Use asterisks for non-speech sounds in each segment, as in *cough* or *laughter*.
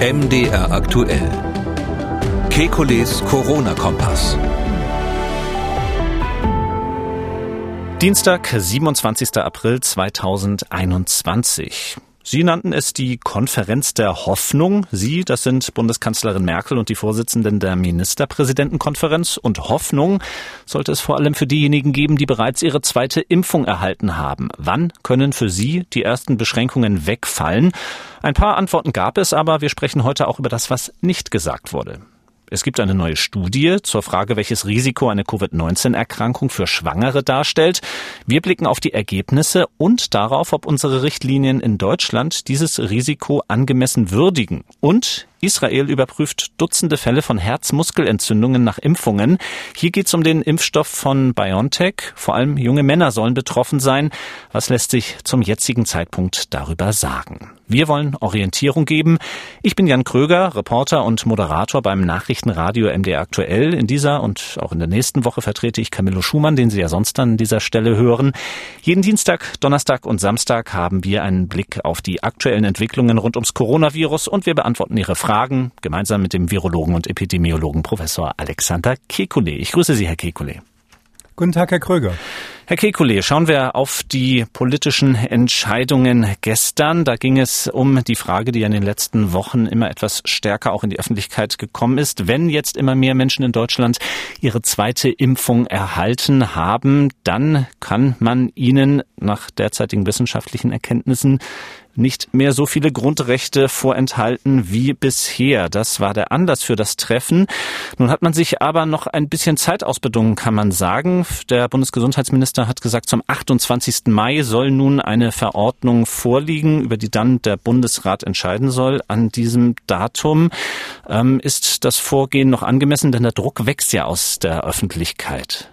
MDR aktuell. Kekules Corona-Kompass. Dienstag, 27. April 2021. Sie nannten es die Konferenz der Hoffnung. Sie, das sind Bundeskanzlerin Merkel und die Vorsitzenden der Ministerpräsidentenkonferenz. Und Hoffnung sollte es vor allem für diejenigen geben, die bereits ihre zweite Impfung erhalten haben. Wann können für Sie die ersten Beschränkungen wegfallen? Ein paar Antworten gab es, aber wir sprechen heute auch über das, was nicht gesagt wurde. Es gibt eine neue Studie zur Frage, welches Risiko eine Covid-19-Erkrankung für Schwangere darstellt. Wir blicken auf die Ergebnisse und darauf, ob unsere Richtlinien in Deutschland dieses Risiko angemessen würdigen. Und Israel überprüft Dutzende Fälle von Herzmuskelentzündungen nach Impfungen. Hier geht es um den Impfstoff von BioNTech. Vor allem junge Männer sollen betroffen sein. Was lässt sich zum jetzigen Zeitpunkt darüber sagen? Wir wollen Orientierung geben. Ich bin Jan Kröger, Reporter und Moderator beim Nachrichtenradio MDR Aktuell. In dieser und auch in der nächsten Woche vertrete ich Camillo Schumann, den Sie ja sonst an dieser Stelle hören. Jeden Dienstag, Donnerstag und Samstag haben wir einen Blick auf die aktuellen Entwicklungen rund ums Coronavirus und wir beantworten Ihre Fragen Fragen gemeinsam mit dem Virologen und Epidemiologen Professor Alexander Kekulé. Ich grüße Sie, Herr Kekulé. Guten Tag, Herr Kröger. Herr Kekulé, schauen wir auf die politischen Entscheidungen gestern. Da ging es um die Frage, die in den letzten Wochen immer etwas stärker auch in die Öffentlichkeit gekommen ist. Wenn jetzt immer mehr Menschen in Deutschland ihre zweite Impfung erhalten haben, dann kann man ihnen nach derzeitigen wissenschaftlichen Erkenntnissen nicht mehr so viele Grundrechte vorenthalten wie bisher. Das war der Anlass für das Treffen. Nun hat man sich aber noch ein bisschen Zeit ausbedungen, kann man sagen. Der Bundesgesundheitsminister hat gesagt, zum 28. Mai soll nun eine Verordnung vorliegen, über die dann der Bundesrat entscheiden soll. An diesem Datum ähm, ist das Vorgehen noch angemessen, denn der Druck wächst ja aus der Öffentlichkeit.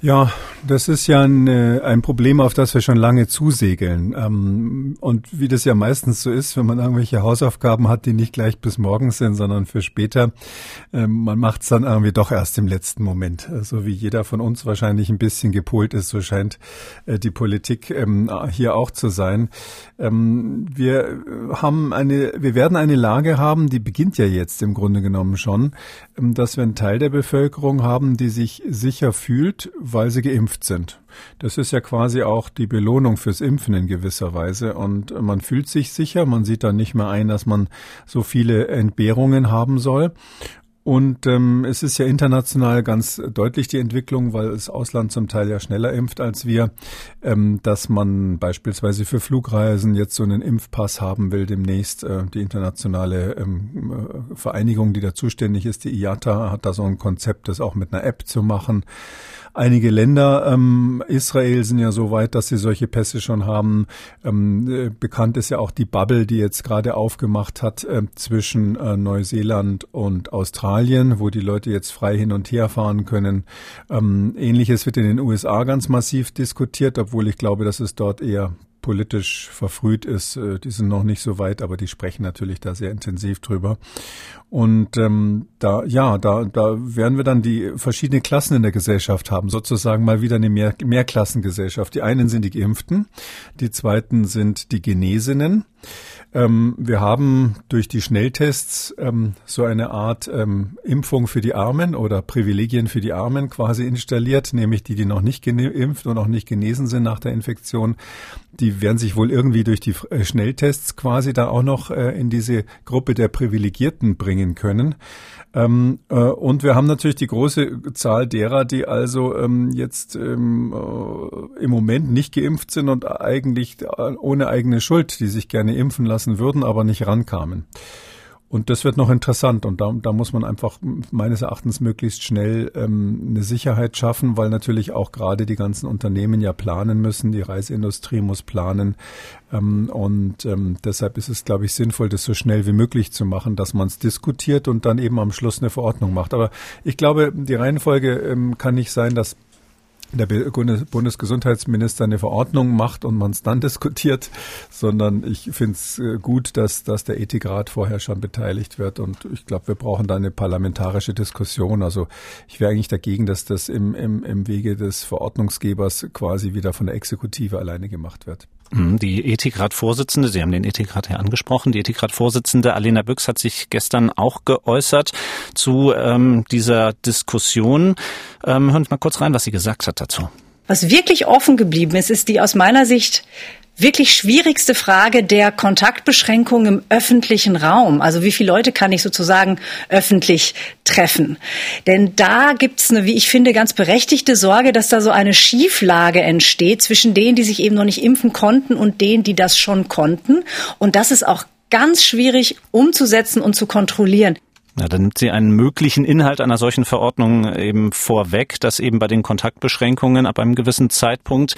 Ja, das ist ja ein, äh, ein Problem, auf das wir schon lange zusegeln. Ähm, und wie das ja meistens so ist, wenn man irgendwelche Hausaufgaben hat, die nicht gleich bis morgen sind, sondern für später, ähm, man macht es dann irgendwie doch erst im letzten Moment. So wie jeder von uns wahrscheinlich ein bisschen gepolt ist, so scheint äh, die Politik ähm, hier auch zu sein. Wir haben eine, wir werden eine Lage haben, die beginnt ja jetzt im Grunde genommen schon, dass wir einen Teil der Bevölkerung haben, die sich sicher fühlt, weil sie geimpft sind. Das ist ja quasi auch die Belohnung fürs Impfen in gewisser Weise. Und man fühlt sich sicher, man sieht dann nicht mehr ein, dass man so viele Entbehrungen haben soll. Und ähm, es ist ja international ganz deutlich die Entwicklung, weil das Ausland zum Teil ja schneller impft als wir, ähm, dass man beispielsweise für Flugreisen jetzt so einen Impfpass haben will demnächst. Äh, die internationale ähm, äh, Vereinigung, die da zuständig ist, die IATA, hat da so ein Konzept, das auch mit einer App zu machen. Einige Länder, ähm, Israel sind ja so weit, dass sie solche Pässe schon haben. Ähm, äh, bekannt ist ja auch die Bubble, die jetzt gerade aufgemacht hat äh, zwischen äh, Neuseeland und Australien, wo die Leute jetzt frei hin und her fahren können. Ähm, Ähnliches wird in den USA ganz massiv diskutiert, obwohl ich glaube, dass es dort eher politisch verfrüht ist. Äh, die sind noch nicht so weit, aber die sprechen natürlich da sehr intensiv drüber. Und ähm, da, ja, da, da werden wir dann die verschiedenen Klassen in der Gesellschaft haben, sozusagen mal wieder eine Mehr Mehrklassengesellschaft. Die einen sind die Geimpften, die zweiten sind die Genesenen. Ähm, wir haben durch die Schnelltests ähm, so eine Art ähm, Impfung für die Armen oder Privilegien für die Armen quasi installiert, nämlich die, die noch nicht geimpft und auch nicht genesen sind nach der Infektion. Die werden sich wohl irgendwie durch die äh, Schnelltests quasi da auch noch äh, in diese Gruppe der Privilegierten bringen können. Ähm, äh, und wir haben natürlich die große Zahl derer, die also ähm, jetzt ähm, äh, im Moment nicht geimpft sind und eigentlich ohne eigene Schuld, die sich gerne impfen lassen würden, aber nicht rankamen. Und das wird noch interessant und da, da muss man einfach meines Erachtens möglichst schnell ähm, eine Sicherheit schaffen, weil natürlich auch gerade die ganzen Unternehmen ja planen müssen, die Reiseindustrie muss planen ähm, und ähm, deshalb ist es, glaube ich, sinnvoll, das so schnell wie möglich zu machen, dass man es diskutiert und dann eben am Schluss eine Verordnung macht. Aber ich glaube, die Reihenfolge ähm, kann nicht sein, dass der Bundesgesundheitsminister eine Verordnung macht und man es dann *laughs* diskutiert, sondern ich finde es äh, gut, dass, dass der Ethikrat vorher schon beteiligt wird und ich glaube, wir brauchen da eine parlamentarische Diskussion. Also ich wäre eigentlich dagegen, dass das im, im, im Wege des Verordnungsgebers quasi wieder von der Exekutive alleine gemacht wird. Mhm, die Ethikrat-Vorsitzende, Sie haben den Ethikrat ja angesprochen, die Ethikrat-Vorsitzende Alena Büchs hat sich gestern auch geäußert zu ähm, dieser Diskussion. Ähm, hören Sie mal kurz rein, was sie gesagt hat dazu. Was wirklich offen geblieben ist, ist die aus meiner Sicht wirklich schwierigste Frage der Kontaktbeschränkung im öffentlichen Raum. Also wie viele Leute kann ich sozusagen öffentlich treffen? Denn da gibt es eine, wie ich finde, ganz berechtigte Sorge, dass da so eine Schieflage entsteht zwischen denen, die sich eben noch nicht impfen konnten und denen, die das schon konnten. Und das ist auch ganz schwierig umzusetzen und zu kontrollieren. Ja, dann nimmt sie einen möglichen Inhalt einer solchen Verordnung eben vorweg, dass eben bei den Kontaktbeschränkungen ab einem gewissen Zeitpunkt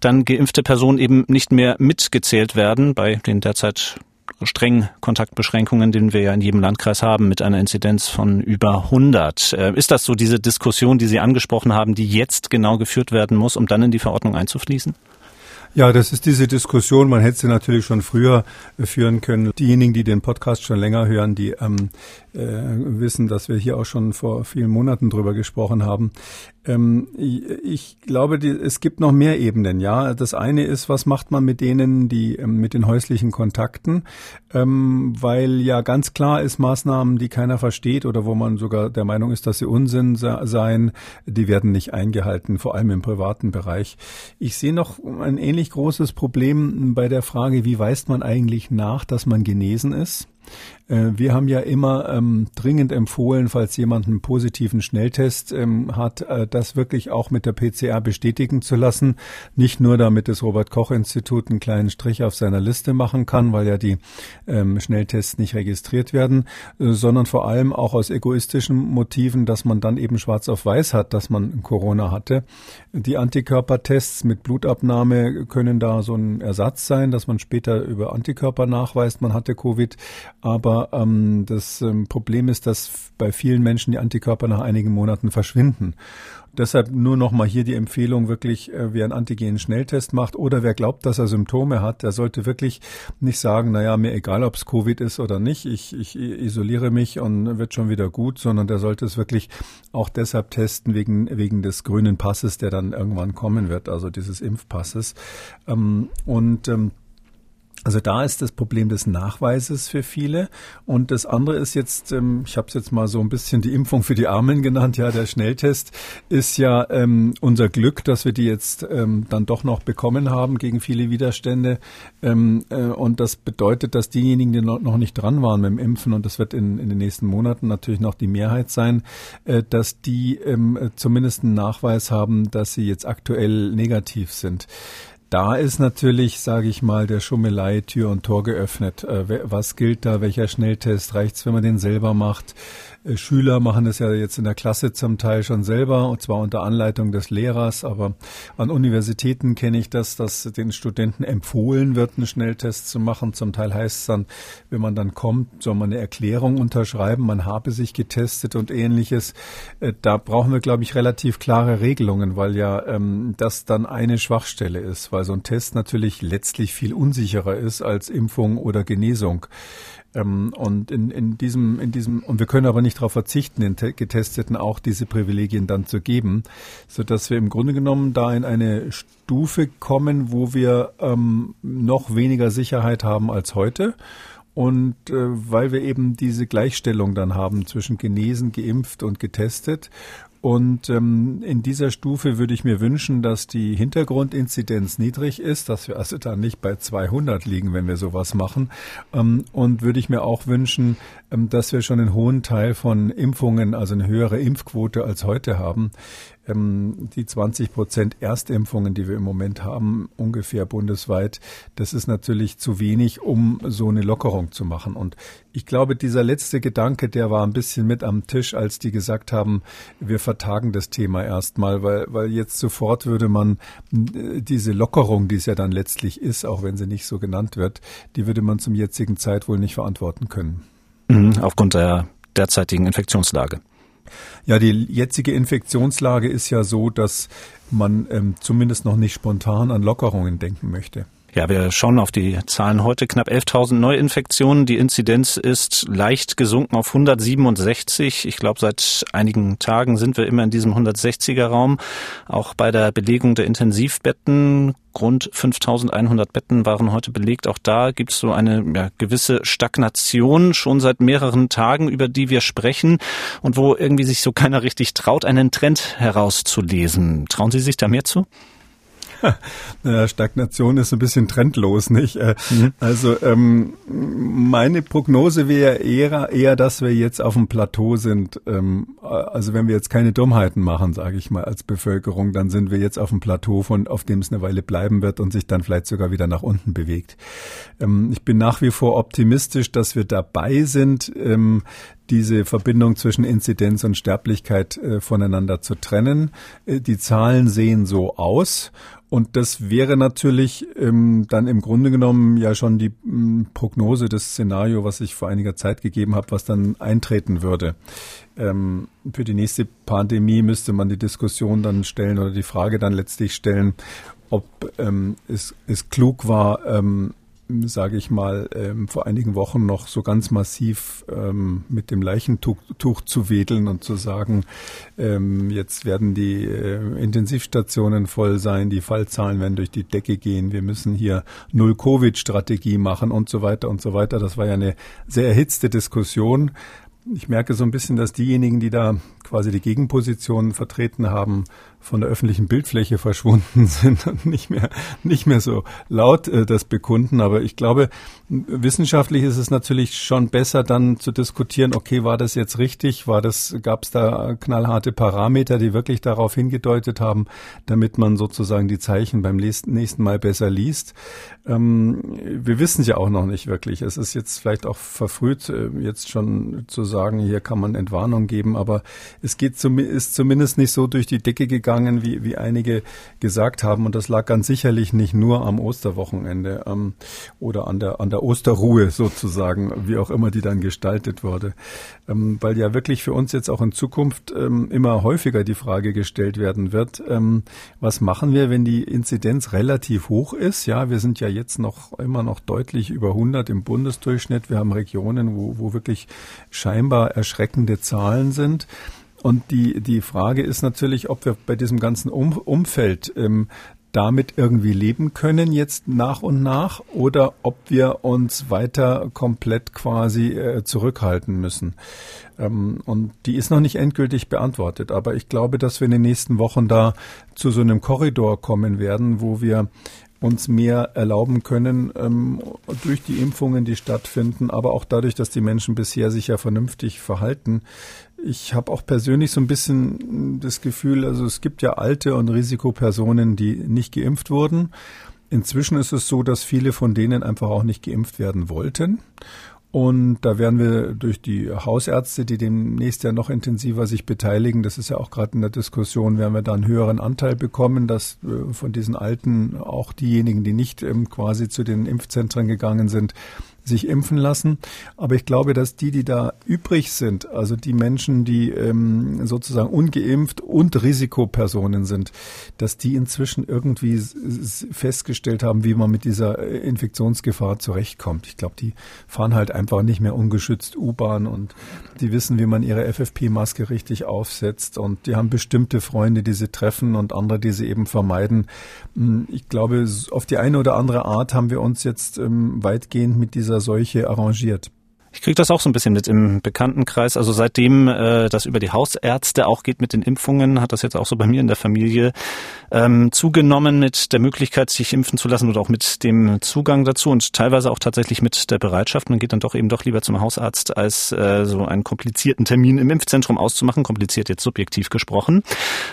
dann geimpfte Personen eben nicht mehr mitgezählt werden bei den derzeit strengen Kontaktbeschränkungen, den wir ja in jedem Landkreis haben, mit einer Inzidenz von über 100. Äh, ist das so diese Diskussion, die Sie angesprochen haben, die jetzt genau geführt werden muss, um dann in die Verordnung einzufließen? Ja, das ist diese Diskussion. Man hätte sie natürlich schon früher führen können. Diejenigen, die den Podcast schon länger hören, die ähm, äh, wissen, dass wir hier auch schon vor vielen Monaten drüber gesprochen haben. Ähm, ich glaube, die, es gibt noch mehr Ebenen. Ja, das eine ist, was macht man mit denen, die ähm, mit den häuslichen Kontakten, ähm, weil ja ganz klar ist, Maßnahmen, die keiner versteht oder wo man sogar der Meinung ist, dass sie Unsinn seien, die werden nicht eingehalten, vor allem im privaten Bereich. Ich sehe noch ein ähnlich großes Problem bei der Frage, wie weist man eigentlich nach, dass man genesen ist? Äh, wir haben ja immer ähm, dringend empfohlen, falls jemand einen positiven Schnelltest ähm, hat, äh, das wirklich auch mit der PCR bestätigen zu lassen. Nicht nur, damit das Robert-Koch-Institut einen kleinen Strich auf seiner Liste machen kann, weil ja die ähm, Schnelltests nicht registriert werden, äh, sondern vor allem auch aus egoistischen Motiven, dass man dann eben schwarz auf weiß hat, dass man Corona hatte. Die Antikörpertests mit Blutabnahme können da so ein Ersatz sein, dass man später über Antikörper nachweist, man hatte Covid. Aber ähm, das ähm, Problem ist, dass bei vielen Menschen die Antikörper nach einigen Monaten verschwinden. Deshalb nur noch mal hier die Empfehlung wirklich, äh, wer einen Antigen-Schnelltest macht oder wer glaubt, dass er Symptome hat, der sollte wirklich nicht sagen, naja, mir egal, ob es Covid ist oder nicht, ich, ich isoliere mich und wird schon wieder gut, sondern der sollte es wirklich auch deshalb testen wegen, wegen des grünen Passes, der dann irgendwann kommen wird, also dieses Impfpasses. Ähm, und ähm, also da ist das Problem des Nachweises für viele. Und das andere ist jetzt, ähm, ich habe es jetzt mal so ein bisschen die Impfung für die Armen genannt, ja, der Schnelltest ist ja ähm, unser Glück, dass wir die jetzt ähm, dann doch noch bekommen haben gegen viele Widerstände. Ähm, äh, und das bedeutet, dass diejenigen, die noch nicht dran waren mit dem Impfen, und das wird in, in den nächsten Monaten natürlich noch die Mehrheit sein, äh, dass die ähm, zumindest einen Nachweis haben, dass sie jetzt aktuell negativ sind da ist natürlich, sage ich mal, der Schummelei Tür und Tor geöffnet. Äh, was gilt da? Welcher Schnelltest? Reicht's, wenn man den selber macht? Äh, Schüler machen das ja jetzt in der Klasse zum Teil schon selber, und zwar unter Anleitung des Lehrers. Aber an Universitäten kenne ich das, dass den Studenten empfohlen wird, einen Schnelltest zu machen. Zum Teil heißt es dann, wenn man dann kommt, soll man eine Erklärung unterschreiben, man habe sich getestet und ähnliches. Äh, da brauchen wir, glaube ich, relativ klare Regelungen, weil ja ähm, das dann eine Schwachstelle ist, weil so ein Test natürlich letztlich viel unsicherer ist als Impfung oder Genesung. Ähm, und in, in diesem, in diesem, und wir können aber nicht darauf verzichten, den Getesteten auch diese Privilegien dann zu geben, so dass wir im Grunde genommen da in eine Stufe kommen, wo wir ähm, noch weniger Sicherheit haben als heute. Und äh, weil wir eben diese Gleichstellung dann haben zwischen genesen, geimpft und getestet und ähm, in dieser Stufe würde ich mir wünschen, dass die Hintergrundinzidenz niedrig ist, dass wir also dann nicht bei 200 liegen, wenn wir sowas machen. Ähm, und würde ich mir auch wünschen, ähm, dass wir schon einen hohen Teil von Impfungen, also eine höhere Impfquote als heute haben ähm, die 20 Prozent Erstimpfungen, die wir im Moment haben, ungefähr bundesweit, das ist natürlich zu wenig, um so eine Lockerung zu machen. Und ich glaube, dieser letzte Gedanke, der war ein bisschen mit am Tisch, als die gesagt haben, wir vertagen das Thema erstmal, weil, weil jetzt sofort würde man äh, diese Lockerung, die es ja dann letztlich ist, auch wenn sie nicht so genannt wird, die würde man zum jetzigen Zeit wohl nicht verantworten können. Mhm, aufgrund der derzeitigen Infektionslage. Ja, die jetzige Infektionslage ist ja so, dass man ähm, zumindest noch nicht spontan an Lockerungen denken möchte. Ja, wir schauen auf die Zahlen heute. Knapp 11.000 Neuinfektionen. Die Inzidenz ist leicht gesunken auf 167. Ich glaube, seit einigen Tagen sind wir immer in diesem 160er Raum. Auch bei der Belegung der Intensivbetten Rund 5100 Betten waren heute belegt. Auch da gibt es so eine ja, gewisse Stagnation schon seit mehreren Tagen, über die wir sprechen und wo irgendwie sich so keiner richtig traut, einen Trend herauszulesen. Trauen Sie sich da mehr zu? *laughs* Stagnation ist ein bisschen trendlos, nicht? Äh, mhm. Also ähm, meine Prognose wäre eher, eher, dass wir jetzt auf dem Plateau sind. Ähm, also wenn wir jetzt keine Dummheiten machen, sage ich mal, als Bevölkerung, dann sind wir jetzt auf dem Plateau, von auf dem es eine Weile bleiben wird und sich dann vielleicht sogar wieder nach unten bewegt. Ähm, ich bin nach wie vor optimistisch, dass wir dabei sind, ähm, diese Verbindung zwischen Inzidenz und Sterblichkeit äh, voneinander zu trennen. Äh, die Zahlen sehen so aus und das wäre natürlich ähm, dann im Grunde genommen ja schon die ähm, Prognose, das Szenario, was ich vor einiger Zeit gegeben habe, was dann eintreten würde. Ähm, für die nächste Pandemie müsste man die Diskussion dann stellen oder die Frage dann letztlich stellen, ob ähm, es, es klug war, ähm, sage ich mal, ähm, vor einigen Wochen noch so ganz massiv ähm, mit dem Leichentuch Tuch zu wedeln und zu sagen, ähm, jetzt werden die äh, Intensivstationen voll sein, die Fallzahlen werden durch die Decke gehen, wir müssen hier Null-Covid-Strategie machen und so weiter und so weiter. Das war ja eine sehr erhitzte Diskussion. Ich merke so ein bisschen, dass diejenigen, die da quasi die Gegenpositionen vertreten haben, von der öffentlichen Bildfläche verschwunden *laughs* sind und nicht mehr, nicht mehr so laut äh, das bekunden. Aber ich glaube, wissenschaftlich ist es natürlich schon besser, dann zu diskutieren, okay, war das jetzt richtig? War das, gab es da knallharte Parameter, die wirklich darauf hingedeutet haben, damit man sozusagen die Zeichen beim nächsten Mal besser liest? Ähm, wir wissen es ja auch noch nicht wirklich. Es ist jetzt vielleicht auch verfrüht, äh, jetzt schon zu sagen, hier kann man Entwarnung geben, aber es geht zum, ist zumindest nicht so durch die Decke gegangen, wie, wie einige gesagt haben. Und das lag ganz sicherlich nicht nur am Osterwochenende ähm, oder an der, an der Osterruhe sozusagen, wie auch immer die dann gestaltet wurde. Ähm, weil ja wirklich für uns jetzt auch in Zukunft ähm, immer häufiger die Frage gestellt werden wird, ähm, was machen wir, wenn die Inzidenz relativ hoch ist? Ja, wir sind ja jetzt noch immer noch deutlich über 100 im Bundesdurchschnitt. Wir haben Regionen, wo, wo wirklich scheinbar erschreckende Zahlen sind. Und die, die Frage ist natürlich, ob wir bei diesem ganzen um Umfeld ähm, damit irgendwie leben können jetzt nach und nach oder ob wir uns weiter komplett quasi äh, zurückhalten müssen. Ähm, und die ist noch nicht endgültig beantwortet, aber ich glaube, dass wir in den nächsten Wochen da zu so einem Korridor kommen werden, wo wir uns mehr erlauben können ähm, durch die Impfungen, die stattfinden, aber auch dadurch, dass die Menschen bisher sich ja vernünftig verhalten. Ich habe auch persönlich so ein bisschen das Gefühl, also es gibt ja alte und Risikopersonen, die nicht geimpft wurden. Inzwischen ist es so, dass viele von denen einfach auch nicht geimpft werden wollten. Und da werden wir durch die Hausärzte, die demnächst ja noch intensiver sich beteiligen, das ist ja auch gerade in der Diskussion, werden wir da einen höheren Anteil bekommen, dass äh, von diesen Alten auch diejenigen, die nicht ähm, quasi zu den Impfzentren gegangen sind, sich impfen lassen. Aber ich glaube, dass die, die da übrig sind, also die Menschen, die ähm, sozusagen ungeimpft und Risikopersonen sind, dass die inzwischen irgendwie festgestellt haben, wie man mit dieser äh, Infektionsgefahr zurechtkommt. Ich glaube, die fahren halt einfach nicht mehr ungeschützt U-Bahn und die wissen, wie man ihre FFP-Maske richtig aufsetzt und die haben bestimmte Freunde, die sie treffen und andere, die sie eben vermeiden. Hm, ich glaube, auf die eine oder andere Art haben wir uns jetzt ähm, weitgehend mit dieser Seuche arrangiert. Ich kriege das auch so ein bisschen mit im Bekanntenkreis. Also seitdem äh, das über die Hausärzte auch geht mit den Impfungen, hat das jetzt auch so bei mir in der Familie ähm, zugenommen mit der Möglichkeit, sich impfen zu lassen oder auch mit dem Zugang dazu und teilweise auch tatsächlich mit der Bereitschaft. Man geht dann doch eben doch lieber zum Hausarzt, als äh, so einen komplizierten Termin im Impfzentrum auszumachen. Kompliziert jetzt subjektiv gesprochen.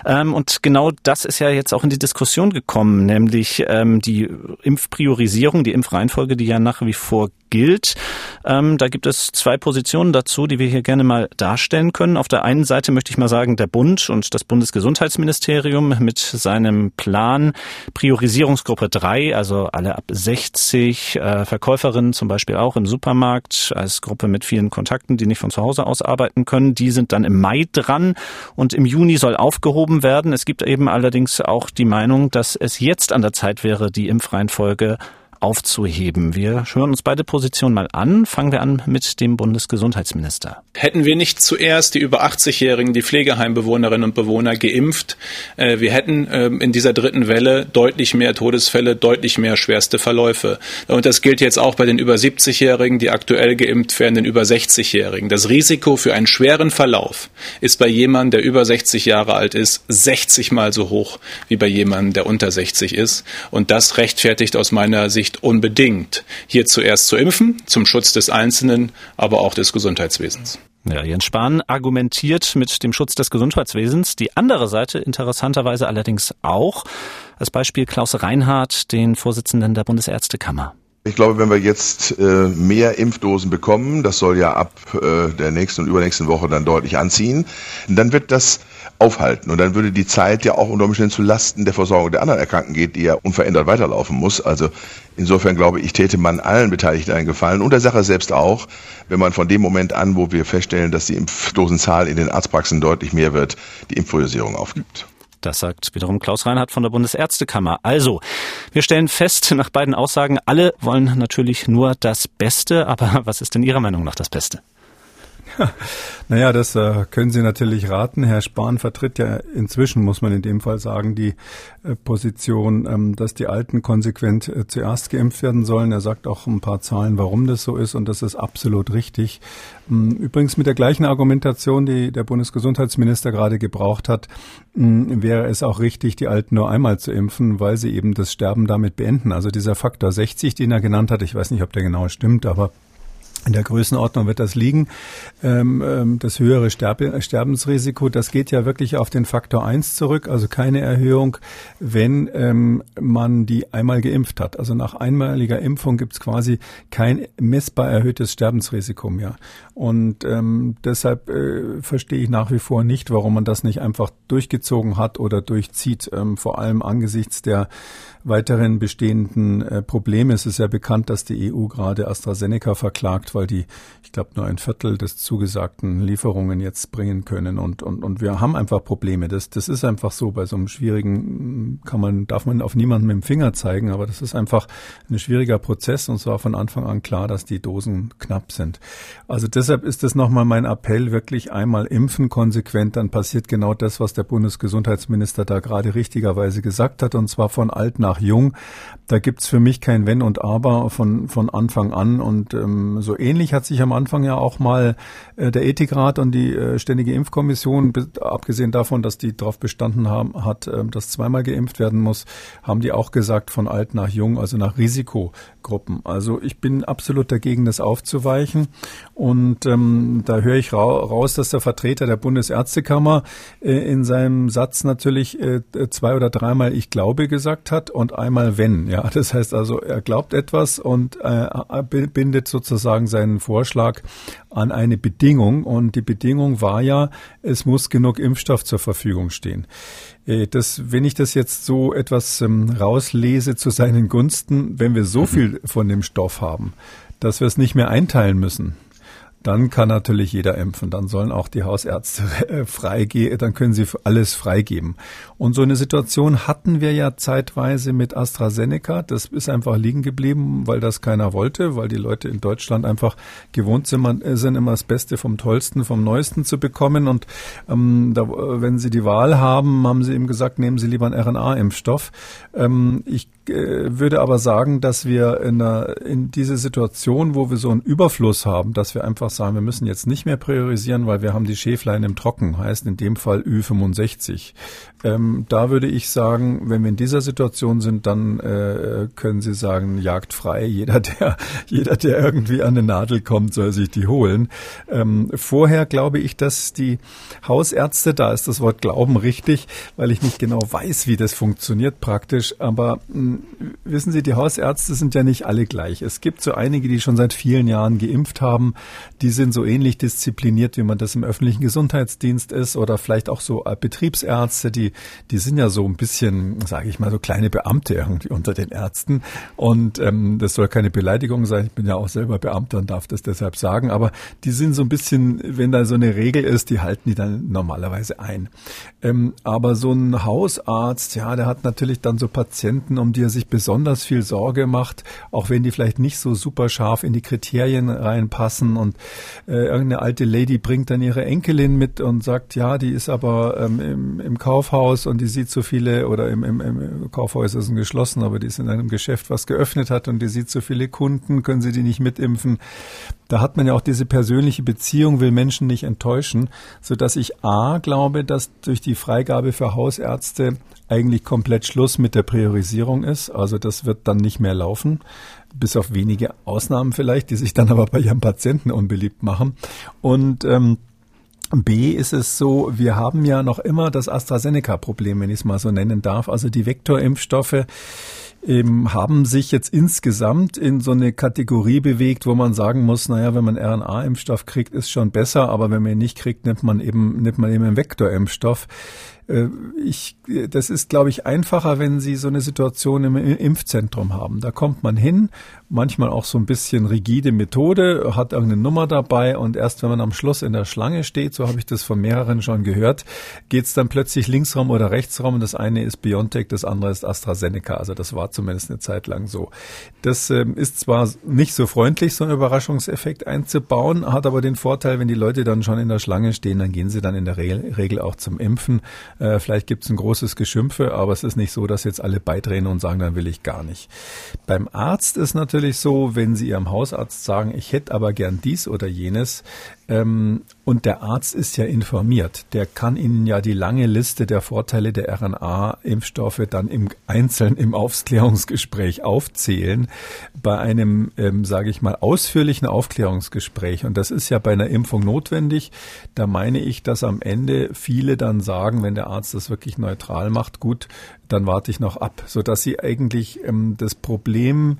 Ähm, und genau das ist ja jetzt auch in die Diskussion gekommen, nämlich ähm, die Impfpriorisierung, die Impfreihenfolge, die ja nach wie vor gilt. Ähm, da gibt es zwei Positionen dazu, die wir hier gerne mal darstellen können. Auf der einen Seite möchte ich mal sagen, der Bund und das Bundesgesundheitsministerium mit seinem Plan Priorisierungsgruppe 3, also alle ab 60 äh, Verkäuferinnen zum Beispiel auch im Supermarkt als Gruppe mit vielen Kontakten, die nicht von zu Hause aus arbeiten können. Die sind dann im Mai dran und im Juni soll aufgehoben werden. Es gibt eben allerdings auch die Meinung, dass es jetzt an der Zeit wäre, die Impfreihenfolge aufzuheben. Wir hören uns beide Positionen mal an. Fangen wir an mit dem Bundesgesundheitsminister. Hätten wir nicht zuerst die über 80-Jährigen, die Pflegeheimbewohnerinnen und Bewohner geimpft, äh, wir hätten ähm, in dieser dritten Welle deutlich mehr Todesfälle, deutlich mehr schwerste Verläufe. Und das gilt jetzt auch bei den über 70-Jährigen, die aktuell geimpft werden, den über 60-Jährigen. Das Risiko für einen schweren Verlauf ist bei jemandem, der über 60 Jahre alt ist, 60 mal so hoch wie bei jemandem, der unter 60 ist. Und das rechtfertigt aus meiner Sicht unbedingt, hier zuerst zu impfen, zum Schutz des Einzelnen, aber auch des Gesundheitswesens. Ja, Jens Spahn argumentiert mit dem Schutz des Gesundheitswesens. Die andere Seite interessanterweise allerdings auch. Als Beispiel Klaus Reinhardt, den Vorsitzenden der Bundesärztekammer. Ich glaube, wenn wir jetzt äh, mehr Impfdosen bekommen, das soll ja ab äh, der nächsten und übernächsten Woche dann deutlich anziehen, dann wird das aufhalten. Und dann würde die Zeit ja auch unter Umständen zu Lasten der Versorgung der anderen Erkrankten gehen, die ja unverändert weiterlaufen muss. Also insofern glaube ich, täte man allen Beteiligten einen Gefallen und der Sache selbst auch, wenn man von dem Moment an, wo wir feststellen, dass die Impfdosenzahl in den Arztpraxen deutlich mehr wird, die Impfpriorisierung aufgibt. Das sagt wiederum Klaus Reinhardt von der Bundesärztekammer. Also, wir stellen fest, nach beiden Aussagen, alle wollen natürlich nur das Beste, aber was ist denn Ihrer Meinung nach das Beste? *laughs* naja, das äh, können Sie natürlich raten. Herr Spahn vertritt ja inzwischen, muss man in dem Fall sagen, die äh, Position, ähm, dass die Alten konsequent äh, zuerst geimpft werden sollen. Er sagt auch ein paar Zahlen, warum das so ist und das ist absolut richtig. Ähm, übrigens mit der gleichen Argumentation, die der Bundesgesundheitsminister gerade gebraucht hat, ähm, wäre es auch richtig, die Alten nur einmal zu impfen, weil sie eben das Sterben damit beenden. Also dieser Faktor 60, den er genannt hat, ich weiß nicht, ob der genau stimmt, aber in der Größenordnung wird das liegen. Ähm, ähm, das höhere Sterbe, Sterbensrisiko, das geht ja wirklich auf den Faktor eins zurück, also keine Erhöhung, wenn ähm, man die einmal geimpft hat. Also nach einmaliger Impfung gibt's quasi kein messbar erhöhtes Sterbensrisiko mehr. Und deshalb äh, verstehe ich nach wie vor nicht, warum man das nicht einfach durchgezogen hat oder durchzieht, vor allem angesichts der weiteren bestehenden äh, Probleme. Es ist ja bekannt, dass die EU gerade AstraZeneca verklagt, weil die, ich glaube, nur ein Viertel des zugesagten Lieferungen jetzt bringen können. Und, und, und wir haben einfach Probleme. Das, das ist einfach so. Bei so einem schwierigen kann man, darf man auf niemanden mit dem Finger zeigen, aber das ist einfach ein schwieriger Prozess und zwar von Anfang an klar, dass die Dosen knapp sind. Also deshalb ist das nochmal mein Appell, wirklich einmal impfen konsequent, dann passiert genau das, was der Bundesgesundheitsminister da gerade richtigerweise gesagt hat, und zwar von alt nach nach jung. Da gibt's für mich kein Wenn und Aber von, von Anfang an. Und ähm, so ähnlich hat sich am Anfang ja auch mal äh, der Ethikrat und die äh, Ständige Impfkommission, abgesehen davon, dass die darauf bestanden haben, hat, äh, dass zweimal geimpft werden muss, haben die auch gesagt, von alt nach jung, also nach Risikogruppen. Also ich bin absolut dagegen, das aufzuweichen. Und ähm, da höre ich ra raus, dass der Vertreter der Bundesärztekammer äh, in seinem Satz natürlich äh, zwei oder dreimal ich glaube gesagt hat und einmal wenn. Ja, das heißt also, er glaubt etwas und äh, bindet sozusagen seinen Vorschlag an eine Bedingung und die Bedingung war ja, es muss genug Impfstoff zur Verfügung stehen. Äh, das, wenn ich das jetzt so etwas ähm, rauslese zu seinen Gunsten, wenn wir so viel von dem Stoff haben, dass wir es nicht mehr einteilen müssen, dann kann natürlich jeder impfen. Dann sollen auch die Hausärzte äh, freigeben, dann können sie alles freigeben. Und so eine Situation hatten wir ja zeitweise mit AstraZeneca. Das ist einfach liegen geblieben, weil das keiner wollte, weil die Leute in Deutschland einfach gewohnt sind, äh, immer das Beste vom Tollsten, vom Neuesten zu bekommen. Und ähm, da, äh, wenn sie die Wahl haben, haben sie eben gesagt, nehmen Sie lieber einen RNA-Impfstoff. Ähm, ich äh, würde aber sagen, dass wir in, einer, in diese Situation, wo wir so einen Überfluss haben, dass wir einfach sagen, wir müssen jetzt nicht mehr priorisieren, weil wir haben die Schäflein im Trocken, heißt in dem Fall Ü65. Ähm, da würde ich sagen, wenn wir in dieser Situation sind, dann äh, können Sie sagen, Jagd frei. *laughs* Jeder, der, jeder, der irgendwie an eine Nadel kommt, soll sich die holen. Ähm, vorher glaube ich, dass die Hausärzte, da ist das Wort Glauben richtig, weil ich nicht genau weiß, wie das funktioniert praktisch, aber mh, hm, wissen Sie, die Hausärzte sind ja nicht alle gleich. Es gibt so einige, die schon seit vielen Jahren geimpft haben, die sind so ähnlich diszipliniert, wie man das im öffentlichen Gesundheitsdienst ist oder vielleicht auch so äh, Betriebsärzte, die, die sind ja so ein bisschen, sage ich mal, so kleine Beamte irgendwie unter den Ärzten. Und ähm, das soll keine Beleidigung sein. Ich bin ja auch selber Beamter und darf das deshalb sagen. Aber die sind so ein bisschen, wenn da so eine Regel ist, die halten die dann normalerweise ein. Ähm, aber so ein Hausarzt, ja, der hat natürlich dann so Patienten, um die er sich besonders viel Sorge macht, auch wenn die vielleicht nicht so super scharf in die Kriterien reinpassen. Und äh, irgendeine alte Lady bringt dann ihre Enkelin mit und sagt, ja, die ist aber ähm, im, im Kaufhaus und die sieht so viele, oder im, im, im Kaufhaus ist ein geschlossen, aber die ist in einem Geschäft, was geöffnet hat und die sieht so viele Kunden, können sie die nicht mitimpfen? Da hat man ja auch diese persönliche Beziehung, will Menschen nicht enttäuschen, so dass ich A glaube, dass durch die Freigabe für Hausärzte eigentlich komplett Schluss mit der Priorisierung ist. Also das wird dann nicht mehr laufen, bis auf wenige Ausnahmen vielleicht, die sich dann aber bei ihrem Patienten unbeliebt machen. Und ähm, B ist es so, wir haben ja noch immer das AstraZeneca-Problem, wenn ich es mal so nennen darf. Also die Vektorimpfstoffe ähm, haben sich jetzt insgesamt in so eine Kategorie bewegt, wo man sagen muss, naja, wenn man RNA-Impfstoff kriegt, ist schon besser, aber wenn man ihn nicht kriegt, nimmt man eben, nimmt man eben einen Vektorimpfstoff. Äh, ich, das ist, glaube ich, einfacher, wenn Sie so eine Situation im Impfzentrum haben. Da kommt man hin, manchmal auch so ein bisschen rigide Methode, hat irgendeine Nummer dabei und erst wenn man am Schluss in der Schlange steht, so habe ich das von mehreren schon gehört, geht es dann plötzlich Linksraum oder Rechtsraum. Das eine ist BioNTech, das andere ist AstraZeneca. Also das war zumindest eine Zeit lang so. Das ähm, ist zwar nicht so freundlich, so einen Überraschungseffekt einzubauen, hat aber den Vorteil, wenn die Leute dann schon in der Schlange stehen, dann gehen sie dann in der Regel auch zum Impfen. Äh, vielleicht gibt es ein großes Geschimpfe, aber es ist nicht so, dass jetzt alle beidrehen und sagen, dann will ich gar nicht. Beim Arzt ist natürlich so, wenn Sie Ihrem Hausarzt sagen, ich hätte aber gern dies oder jenes, ähm, und der Arzt ist ja informiert. Der kann Ihnen ja die lange Liste der Vorteile der RNA-Impfstoffe dann im Einzelnen im Aufklärungsgespräch aufzählen. Bei einem, ähm, sage ich mal, ausführlichen Aufklärungsgespräch. Und das ist ja bei einer Impfung notwendig. Da meine ich, dass am Ende viele dann sagen, wenn der Arzt das wirklich neutral macht, gut, dann warte ich noch ab, sodass sie eigentlich ähm, das Problem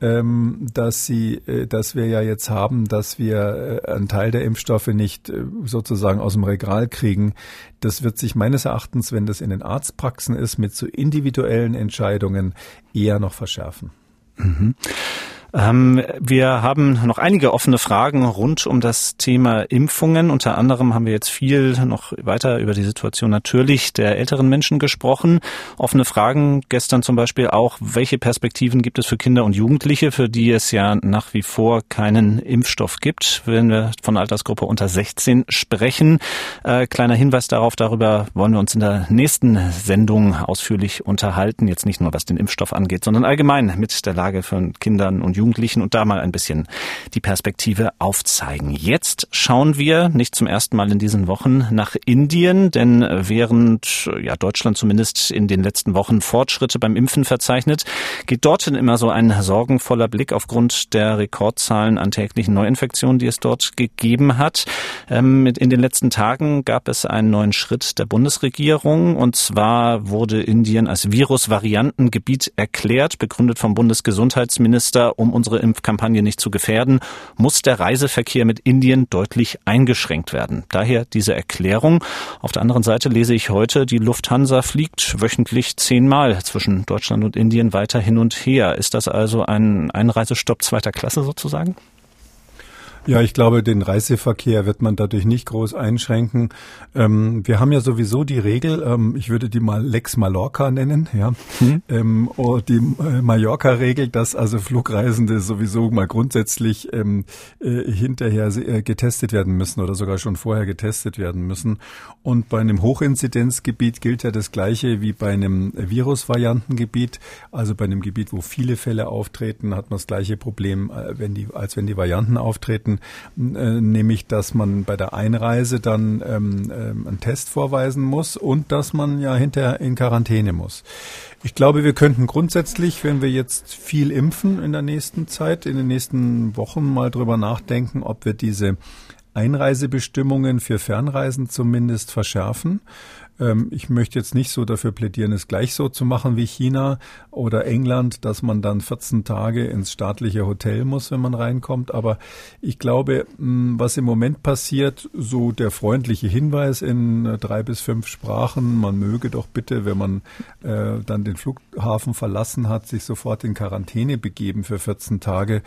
ähm, dass sie, äh, dass wir ja jetzt haben, dass wir äh, einen Teil der Impfstoffe nicht äh, sozusagen aus dem Regal kriegen. Das wird sich meines Erachtens, wenn das in den Arztpraxen ist, mit so individuellen Entscheidungen eher noch verschärfen. Mhm. Ähm, wir haben noch einige offene Fragen rund um das Thema Impfungen. Unter anderem haben wir jetzt viel noch weiter über die Situation natürlich der älteren Menschen gesprochen. Offene Fragen gestern zum Beispiel auch, welche Perspektiven gibt es für Kinder und Jugendliche, für die es ja nach wie vor keinen Impfstoff gibt, wenn wir von Altersgruppe unter 16 sprechen. Äh, kleiner Hinweis darauf, darüber wollen wir uns in der nächsten Sendung ausführlich unterhalten. Jetzt nicht nur was den Impfstoff angeht, sondern allgemein mit der Lage von Kindern und Jugendlichen Jugendlichen und da mal ein bisschen die Perspektive aufzeigen. Jetzt schauen wir nicht zum ersten Mal in diesen Wochen nach Indien, denn während ja Deutschland zumindest in den letzten Wochen Fortschritte beim Impfen verzeichnet, geht dorthin immer so ein sorgenvoller Blick aufgrund der Rekordzahlen an täglichen Neuinfektionen, die es dort gegeben hat. Ähm, in den letzten Tagen gab es einen neuen Schritt der Bundesregierung und zwar wurde Indien als Virusvariantengebiet erklärt, begründet vom Bundesgesundheitsminister, um unsere Impfkampagne nicht zu gefährden, muss der Reiseverkehr mit Indien deutlich eingeschränkt werden. Daher diese Erklärung. Auf der anderen Seite lese ich heute, die Lufthansa fliegt wöchentlich zehnmal zwischen Deutschland und Indien weiter hin und her. Ist das also ein Einreisestopp zweiter Klasse sozusagen? Ja, ich glaube, den Reiseverkehr wird man dadurch nicht groß einschränken. Ähm, wir haben ja sowieso die Regel, ähm, ich würde die mal Lex Mallorca nennen, ja, hm. ähm, oh, die äh, Mallorca-Regel, dass also Flugreisende sowieso mal grundsätzlich ähm, äh, hinterher äh, getestet werden müssen oder sogar schon vorher getestet werden müssen. Und bei einem Hochinzidenzgebiet gilt ja das Gleiche wie bei einem Virusvariantengebiet, also bei einem Gebiet, wo viele Fälle auftreten, hat man das gleiche Problem, äh, wenn die, als wenn die Varianten auftreten äh, nämlich dass man bei der Einreise dann ähm, ähm, einen Test vorweisen muss und dass man ja hinterher in Quarantäne muss. Ich glaube, wir könnten grundsätzlich, wenn wir jetzt viel impfen in der nächsten Zeit, in den nächsten Wochen mal drüber nachdenken, ob wir diese Einreisebestimmungen für Fernreisen zumindest verschärfen. Ähm, ich möchte jetzt nicht so dafür plädieren, es gleich so zu machen wie China oder England, dass man dann 14 Tage ins staatliche Hotel muss, wenn man reinkommt. Aber ich glaube, was im Moment passiert, so der freundliche Hinweis in äh, drei bis fünf Sprachen, man möge doch bitte, wenn man äh, dann den Flughafen verlassen hat, sich sofort in Quarantäne begeben für 14 Tage.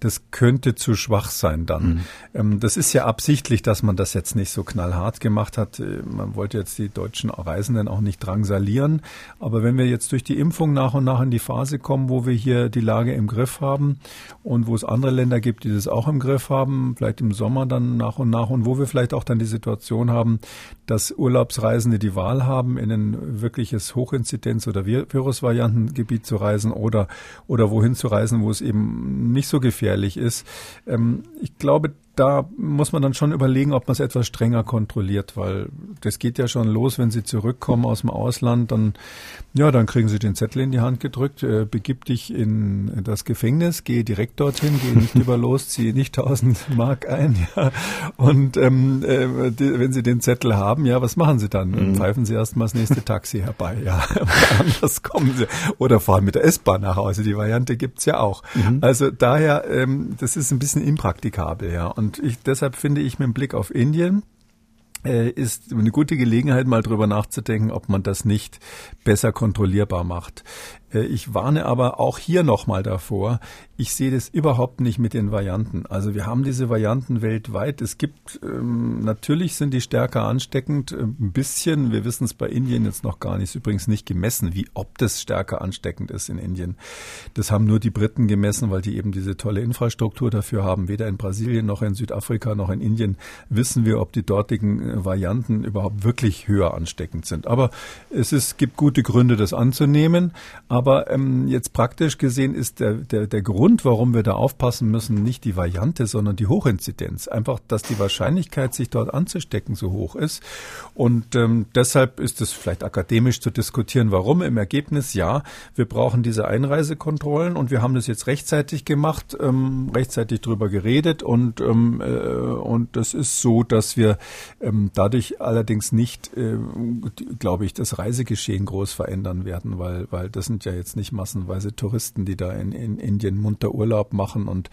Das könnte zu schwach sein dann. Mhm. Ähm, das ist ja absichtlich, dass man das jetzt nicht so knallhart gemacht hat. Äh, man wollte jetzt die Deutschen deutschen Reisenden auch nicht drangsalieren. Aber wenn wir jetzt durch die Impfung nach und nach in die Phase kommen, wo wir hier die Lage im Griff haben und wo es andere Länder gibt, die das auch im Griff haben, vielleicht im Sommer dann nach und nach und wo wir vielleicht auch dann die Situation haben, dass Urlaubsreisende die Wahl haben, in ein wirkliches Hochinzidenz- oder Virusvariantengebiet zu reisen oder, oder wohin zu reisen, wo es eben nicht so gefährlich ist. Ähm, ich glaube, da muss man dann schon überlegen, ob man es etwas strenger kontrolliert, weil das geht ja schon los, wenn Sie zurückkommen aus dem Ausland, dann ja, dann kriegen Sie den Zettel in die Hand gedrückt, äh, begib dich in das Gefängnis, gehe direkt dorthin, gehe nicht *laughs* über los, ziehe nicht 1000 Mark ein, ja. Und ähm, äh, die, wenn Sie den Zettel haben, ja, was machen Sie dann? Mhm. Pfeifen Sie erstmal das nächste Taxi herbei, ja. *laughs* Anders kommen Sie. Oder fahren mit der S-Bahn nach Hause. Die Variante gibt's ja auch. Mhm. Also daher, ähm, das ist ein bisschen impraktikabel, ja. Und ich, deshalb finde ich mit Blick auf Indien, äh, ist eine gute Gelegenheit, mal drüber nachzudenken, ob man das nicht besser kontrollierbar macht. Äh, ich warne aber auch hier nochmal davor. Ich sehe das überhaupt nicht mit den Varianten. Also wir haben diese Varianten weltweit. Es gibt, ähm, natürlich sind die stärker ansteckend, äh, ein bisschen. Wir wissen es bei Indien jetzt noch gar nicht. Ist übrigens nicht gemessen, wie ob das stärker ansteckend ist in Indien. Das haben nur die Briten gemessen, weil die eben diese tolle Infrastruktur dafür haben. Weder in Brasilien noch in Südafrika noch in Indien wissen wir, ob die dortigen äh, Varianten überhaupt wirklich höher ansteckend sind. Aber es ist, gibt gute Gründe, das anzunehmen. Aber ähm, jetzt praktisch gesehen ist der, der, der Grund, warum wir da aufpassen müssen, nicht die Variante, sondern die Hochinzidenz. Einfach, dass die Wahrscheinlichkeit, sich dort anzustecken, so hoch ist. Und ähm, deshalb ist es vielleicht akademisch zu diskutieren, warum. Im Ergebnis ja, wir brauchen diese Einreisekontrollen und wir haben das jetzt rechtzeitig gemacht, ähm, rechtzeitig drüber geredet und ähm, äh, und das ist so, dass wir ähm, dadurch allerdings nicht, äh, glaube ich, das Reisegeschehen groß verändern werden, weil weil das sind ja ja jetzt nicht massenweise Touristen, die da in, in Indien munter Urlaub machen und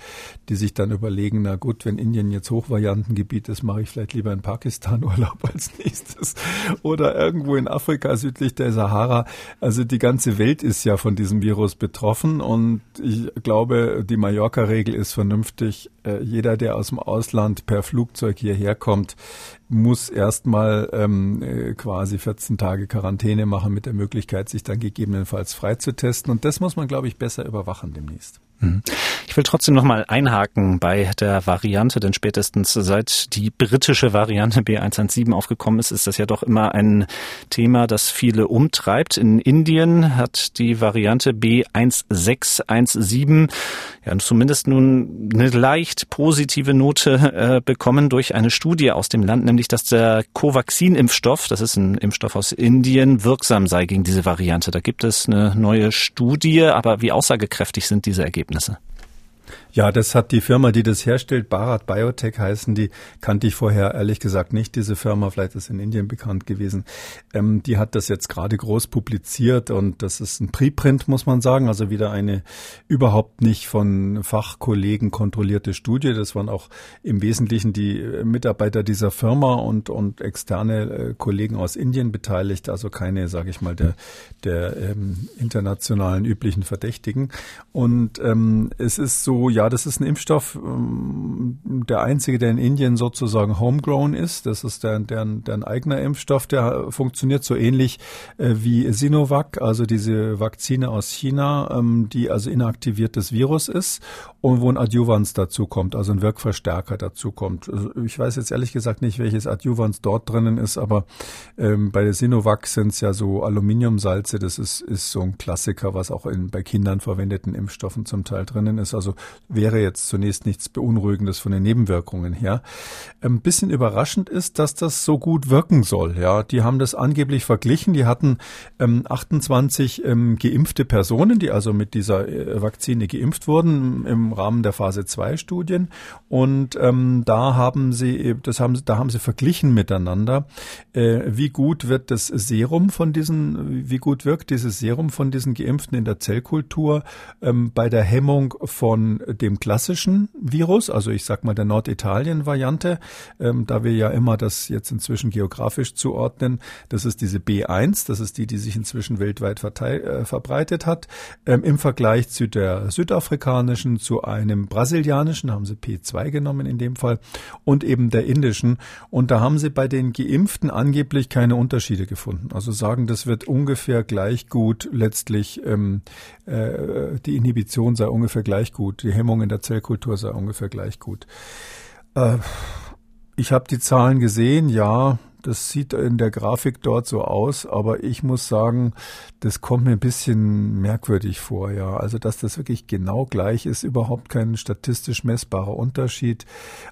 die sich dann überlegen, na gut, wenn Indien jetzt Hochvariantengebiet ist, mache ich vielleicht lieber in Pakistan *laughs* Urlaub als nächstes oder irgendwo in Afrika südlich der Sahara. Also die ganze Welt ist ja von diesem Virus betroffen und ich glaube, die Mallorca-Regel ist vernünftig. Äh, jeder, der aus dem Ausland per Flugzeug hierher kommt, muss erstmal ähm, äh, quasi 14 Tage Quarantäne machen mit der Möglichkeit, sich dann gegebenenfalls freizutesten. Und das muss man, glaube ich, besser überwachen demnächst. Mhm. Ich will trotzdem noch mal einhaken bei der Variante, denn spätestens seit die britische Variante B117 aufgekommen ist, ist das ja doch immer ein Thema, das viele umtreibt. In Indien hat die Variante B1617 ja zumindest nun eine leicht positive Note äh, bekommen durch eine Studie aus dem Land, nämlich dass der Covaxin-Impfstoff, das ist ein Impfstoff aus Indien, wirksam sei gegen diese Variante. Da gibt es eine neue Studie, aber wie aussagekräftig sind diese Ergebnisse? Ja, das hat die Firma, die das herstellt, Bharat Biotech heißen die, kannte ich vorher ehrlich gesagt nicht, diese Firma, vielleicht ist in Indien bekannt gewesen. Ähm, die hat das jetzt gerade groß publiziert und das ist ein Preprint, muss man sagen, also wieder eine überhaupt nicht von Fachkollegen kontrollierte Studie. Das waren auch im Wesentlichen die Mitarbeiter dieser Firma und, und externe äh, Kollegen aus Indien beteiligt, also keine, sage ich mal, der, der ähm, internationalen üblichen Verdächtigen. Und ähm, es ist so, ja, das ist ein Impfstoff, ähm, der einzige, der in Indien sozusagen homegrown ist. Das ist deren, deren, deren eigener Impfstoff. Der funktioniert so ähnlich äh, wie Sinovac, also diese Vakzine aus China, ähm, die also inaktiviertes Virus ist und wo ein Adjuvans dazu kommt, also ein Wirkverstärker dazu kommt. Also ich weiß jetzt ehrlich gesagt nicht, welches Adjuvans dort drinnen ist, aber ähm, bei der Sinovac sind es ja so Aluminiumsalze. Das ist, ist so ein Klassiker, was auch in, bei Kindern verwendeten Impfstoffen zum Teil drinnen ist. Also wäre jetzt zunächst nichts Beunruhigendes von den Nebenwirkungen her. Ein bisschen überraschend ist, dass das so gut wirken soll. Ja, die haben das angeblich verglichen. Die hatten ähm, 28 ähm, geimpfte Personen, die also mit dieser äh, Vakzine geimpft wurden im Rahmen der Phase 2 Studien. Und ähm, da haben sie, das haben, da haben sie verglichen miteinander, äh, wie gut wird das Serum von diesen, wie gut wirkt dieses Serum von diesen Geimpften in der Zellkultur ähm, bei der Hemmung von dem klassischen Virus, also ich sag mal der Norditalien-Variante, ähm, da wir ja immer das jetzt inzwischen geografisch zuordnen. Das ist diese B1, das ist die, die sich inzwischen weltweit verteil, äh, verbreitet hat. Ähm, Im Vergleich zu der südafrikanischen, zu einem brasilianischen, haben sie P2 genommen in dem Fall, und eben der indischen. Und da haben sie bei den Geimpften angeblich keine Unterschiede gefunden. Also sagen, das wird ungefähr gleich gut letztlich ähm, äh, die Inhibition sei ungefähr gleich gut, die Hemmung in der Zellkultur sei ungefähr gleich gut. Äh, ich habe die Zahlen gesehen, ja, das sieht in der Grafik dort so aus, aber ich muss sagen, das kommt mir ein bisschen merkwürdig vor, ja. Also, dass das wirklich genau gleich ist, überhaupt kein statistisch messbarer Unterschied.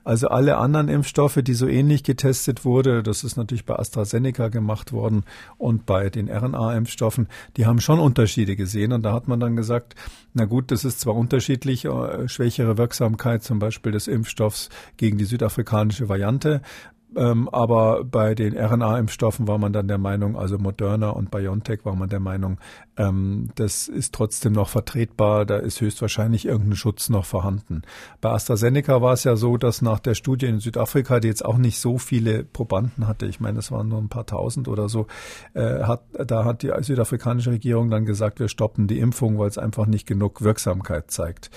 Also alle anderen Impfstoffe, die so ähnlich getestet wurde, das ist natürlich bei AstraZeneca gemacht worden und bei den RNA-Impfstoffen, die haben schon Unterschiede gesehen und da hat man dann gesagt, na gut, das ist zwar unterschiedlich, äh, schwächere Wirksamkeit zum Beispiel des Impfstoffs gegen die südafrikanische Variante, ähm, aber bei den RNA-Impfstoffen war man dann der Meinung, also Moderna und BioNTech war man der Meinung, ähm, das ist trotzdem noch vertretbar, da ist höchstwahrscheinlich irgendein Schutz noch vorhanden. Bei AstraZeneca war es ja so, dass nach der Studie in Südafrika, die jetzt auch nicht so viele Probanden hatte, ich meine, es waren nur ein paar tausend oder so, äh, hat, da hat die südafrikanische Regierung dann gesagt, wir stoppen die Impfung, weil es einfach nicht genug Wirksamkeit zeigt.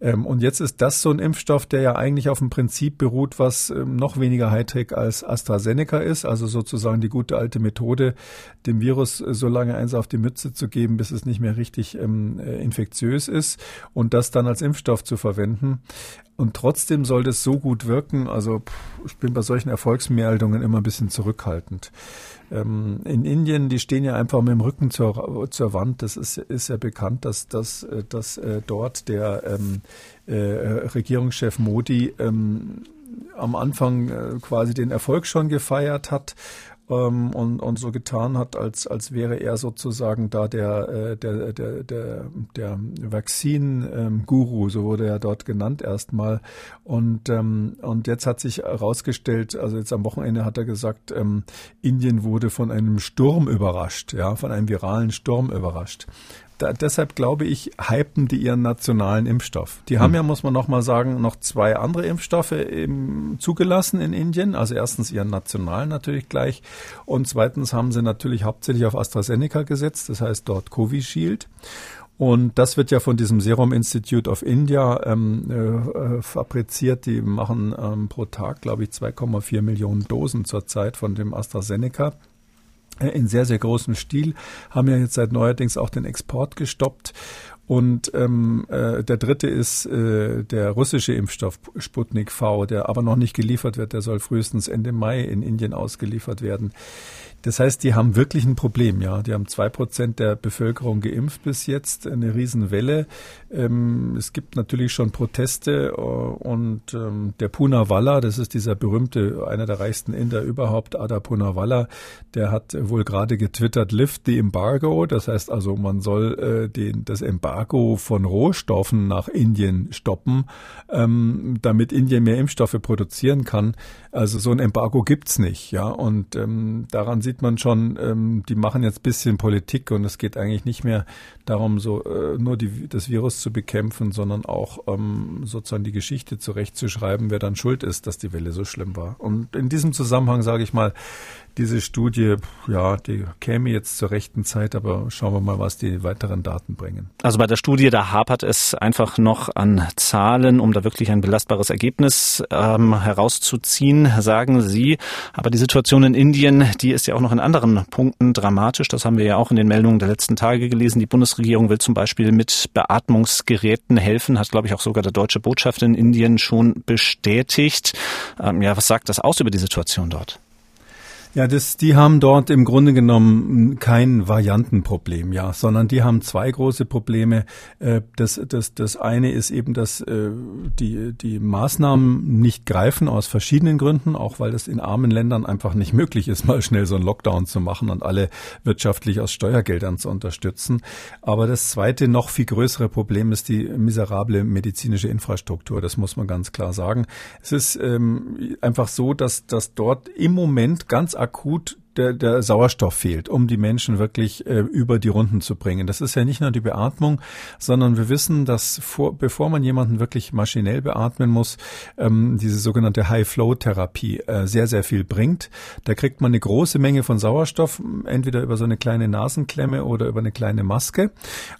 Ähm, und jetzt ist das so ein Impfstoff, der ja eigentlich auf dem Prinzip beruht, was ähm, noch weniger Hightech als AstraZeneca ist, also sozusagen die gute alte Methode, dem Virus so lange eins auf die Mütze zu geben, bis es nicht mehr richtig ähm, äh, infektiös ist und das dann als Impfstoff zu verwenden. Und trotzdem soll das so gut wirken. Also ich bin bei solchen Erfolgsmeldungen immer ein bisschen zurückhaltend. Ähm, in Indien, die stehen ja einfach mit dem Rücken zur, zur Wand. Das ist, ist ja bekannt, dass, dass, äh, dass äh, dort der ähm, äh, Regierungschef Modi ähm, am Anfang äh, quasi den Erfolg schon gefeiert hat ähm, und, und so getan hat, als, als wäre er sozusagen da der, äh, der, der, der, der Vaccine-Guru, so wurde er dort genannt erstmal. Und, ähm, und jetzt hat sich herausgestellt, also jetzt am Wochenende hat er gesagt, ähm, Indien wurde von einem Sturm überrascht, ja, von einem viralen Sturm überrascht da, deshalb glaube ich, hypen die ihren nationalen Impfstoff. Die haben hm. ja, muss man noch mal sagen, noch zwei andere Impfstoffe eben zugelassen in Indien. Also erstens ihren nationalen natürlich gleich und zweitens haben sie natürlich hauptsächlich auf AstraZeneca gesetzt, das heißt dort Covishield. Und das wird ja von diesem Serum Institute of India ähm, äh, fabriziert. Die machen ähm, pro Tag, glaube ich, 2,4 Millionen Dosen zurzeit von dem AstraZeneca. In sehr, sehr großem Stil, haben ja jetzt seit neuerdings auch den Export gestoppt. Und ähm, äh, der dritte ist äh, der russische Impfstoff Sputnik V, der aber noch nicht geliefert wird. Der soll frühestens Ende Mai in Indien ausgeliefert werden. Das heißt, die haben wirklich ein Problem, ja. Die haben zwei Prozent der Bevölkerung geimpft bis jetzt, eine Riesenwelle. Ähm, es gibt natürlich schon Proteste äh, und ähm, der Punawalla, das ist dieser berühmte, einer der reichsten Inder überhaupt, Ada Punawalla, der hat wohl gerade getwittert, lift the embargo. Das heißt also, man soll äh, den, das Embargo von Rohstoffen nach Indien stoppen, ähm, damit Indien mehr Impfstoffe produzieren kann. Also so ein Embargo gibt's nicht, ja. Und ähm, daran sieht man schon, ähm, die machen jetzt bisschen Politik und es geht eigentlich nicht mehr darum, so äh, nur die, das Virus zu bekämpfen, sondern auch ähm, sozusagen die Geschichte zurechtzuschreiben, wer dann schuld ist, dass die Welle so schlimm war. Und in diesem Zusammenhang sage ich mal, diese Studie, ja, die käme jetzt zur rechten Zeit, aber schauen wir mal, was die weiteren Daten bringen. Also bei der Studie, da hapert es einfach noch an Zahlen, um da wirklich ein belastbares Ergebnis ähm, herauszuziehen, sagen Sie. Aber die Situation in Indien, die ist ja auch noch in anderen Punkten dramatisch. Das haben wir ja auch in den Meldungen der letzten Tage gelesen. Die Bundesregierung will zum Beispiel mit Beatmungsgeräten helfen, hat, glaube ich, auch sogar der deutsche Botschafter in Indien schon bestätigt. Ähm, ja, was sagt das aus über die Situation dort? Ja, das, die haben dort im Grunde genommen kein Variantenproblem, ja, sondern die haben zwei große Probleme. Äh, das, das, das eine ist eben, dass äh, die, die Maßnahmen nicht greifen aus verschiedenen Gründen, auch weil es in armen Ländern einfach nicht möglich ist, *laughs* mal schnell so einen Lockdown zu machen und alle wirtschaftlich aus Steuergeldern zu unterstützen. Aber das zweite, noch viel größere Problem ist die miserable medizinische Infrastruktur. Das muss man ganz klar sagen. Es ist ähm, einfach so, dass, dass dort im Moment ganz akut der, der Sauerstoff fehlt, um die Menschen wirklich äh, über die Runden zu bringen. Das ist ja nicht nur die Beatmung, sondern wir wissen, dass vor, bevor man jemanden wirklich maschinell beatmen muss, ähm, diese sogenannte High-Flow-Therapie äh, sehr, sehr viel bringt. Da kriegt man eine große Menge von Sauerstoff, entweder über so eine kleine Nasenklemme oder über eine kleine Maske.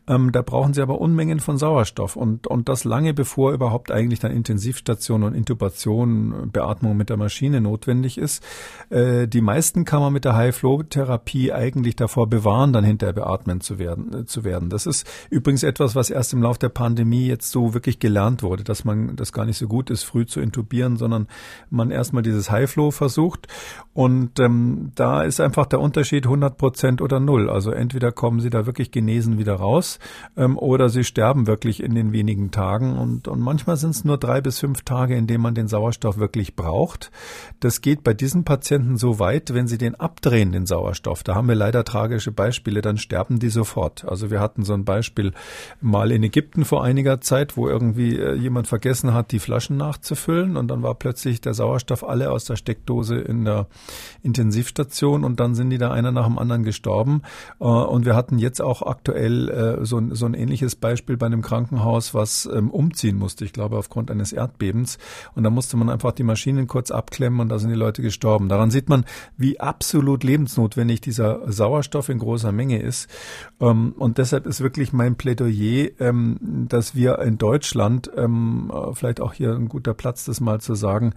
Ähm, da brauchen sie aber Unmengen von Sauerstoff und, und das lange bevor überhaupt eigentlich dann Intensivstation und Intubation, Beatmung mit der Maschine notwendig ist. Äh, die meisten kann man mit der High-Flow-Therapie eigentlich davor bewahren, dann hinterher beatmen zu werden, äh, zu werden. Das ist übrigens etwas, was erst im Laufe der Pandemie jetzt so wirklich gelernt wurde, dass man das gar nicht so gut ist, früh zu intubieren, sondern man erstmal dieses High-Flow versucht. Und ähm, da ist einfach der Unterschied 100 Prozent oder null. Also entweder kommen sie da wirklich genesen wieder raus ähm, oder sie sterben wirklich in den wenigen Tagen. Und, und manchmal sind es nur drei bis fünf Tage, in denen man den Sauerstoff wirklich braucht. Das geht bei diesen Patienten so weit, wenn sie den abdrehen, den Sauerstoff. Da haben wir leider tragische Beispiele, dann sterben die sofort. Also wir hatten so ein Beispiel mal in Ägypten vor einiger Zeit, wo irgendwie äh, jemand vergessen hat, die Flaschen nachzufüllen und dann war plötzlich der Sauerstoff alle aus der Steckdose in der Intensivstation und dann sind die da einer nach dem anderen gestorben. Äh, und wir hatten jetzt auch aktuell äh, so, ein, so ein ähnliches Beispiel bei einem Krankenhaus, was ähm, umziehen musste, ich glaube aufgrund eines Erdbebens. Und da musste man einfach die Maschinen kurz abklemmen und da sind die Leute gestorben. Daran sieht man, wie absolut lebensnotwendig dieser Sauerstoff in großer Menge ist. Ähm, und deshalb ist wirklich mein Plädoyer, ähm, dass wir in Deutschland, ähm, vielleicht auch hier ein guter Platz, das mal zu sagen,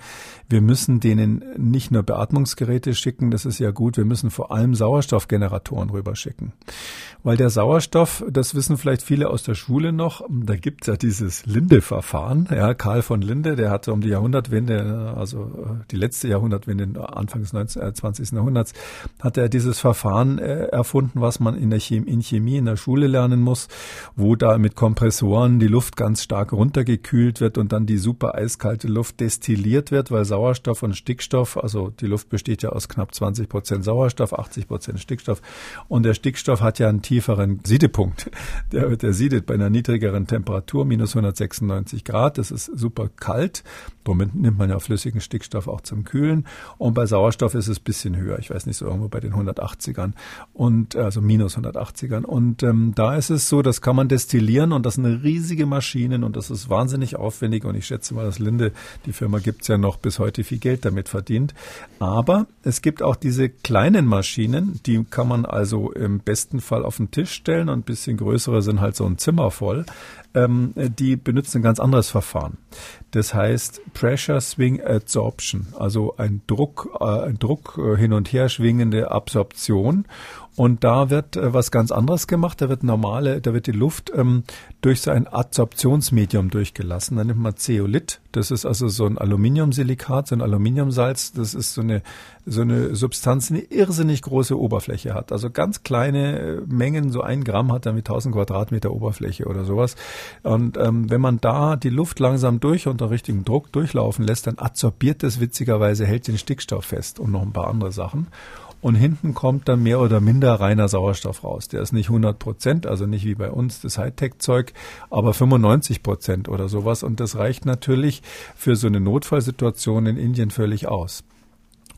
wir müssen denen nicht nur Beatmungsgeräte schicken, das ist ja gut, wir müssen vor allem Sauerstoffgeneratoren rüberschicken. Weil der Sauerstoff, das wissen vielleicht viele aus der Schule noch, da gibt's ja dieses Linde-Verfahren. Ja, Karl von Linde, der hatte um die Jahrhundertwende, also äh, die letzte Jahrhundertwende, Anfang des 19, 20. Jahrhunderts, hat er dieses Verfahren äh, erfunden, was man in der Chemie, in Chemie in der Schule lernen muss, wo da mit Kompressoren die Luft ganz stark runtergekühlt wird und dann die super eiskalte Luft destilliert wird, weil Sauerstoff und Stickstoff, also die Luft besteht ja aus knapp 20 Prozent Sauerstoff, 80 Prozent Stickstoff und der Stickstoff hat ja einen tieferen Siedepunkt. *laughs* Der, der siedet bei einer niedrigeren Temperatur, minus 196 Grad. Das ist super kalt. Damit nimmt man ja flüssigen Stickstoff auch zum Kühlen. Und bei Sauerstoff ist es bisschen höher. Ich weiß nicht, so irgendwo bei den 180ern und also minus 180ern. Und ähm, da ist es so, das kann man destillieren und das sind riesige Maschinen und das ist wahnsinnig aufwendig. Und ich schätze mal, dass Linde, die Firma gibt's ja noch bis heute viel Geld damit verdient. Aber es gibt auch diese kleinen Maschinen, die kann man also im besten Fall auf den Tisch stellen und ein bisschen größere sind halt so ein Zimmer voll. Ähm, die benutzen ein ganz anderes Verfahren. Das heißt Pressure Swing Adsorption, also ein Druck, äh, ein Druck äh, hin und her schwingende Absorption. Und da wird äh, was ganz anderes gemacht. Da wird normale, da wird die Luft ähm, durch so ein Adsorptionsmedium durchgelassen. Da nimmt man Zeolit. Das ist also so ein Aluminiumsilikat, so ein Aluminiumsalz. Das ist so eine, so eine Substanz, die eine irrsinnig große Oberfläche hat. Also ganz kleine äh, Mengen, so ein Gramm hat damit 1000 Quadratmeter Oberfläche oder sowas. Und ähm, wenn man da die Luft langsam durch unter richtigem Druck durchlaufen lässt, dann adsorbiert das witzigerweise, hält den Stickstoff fest und noch ein paar andere Sachen und hinten kommt dann mehr oder minder reiner Sauerstoff raus. Der ist nicht 100 Prozent, also nicht wie bei uns das Hightech-Zeug, aber 95 Prozent oder sowas und das reicht natürlich für so eine Notfallsituation in Indien völlig aus.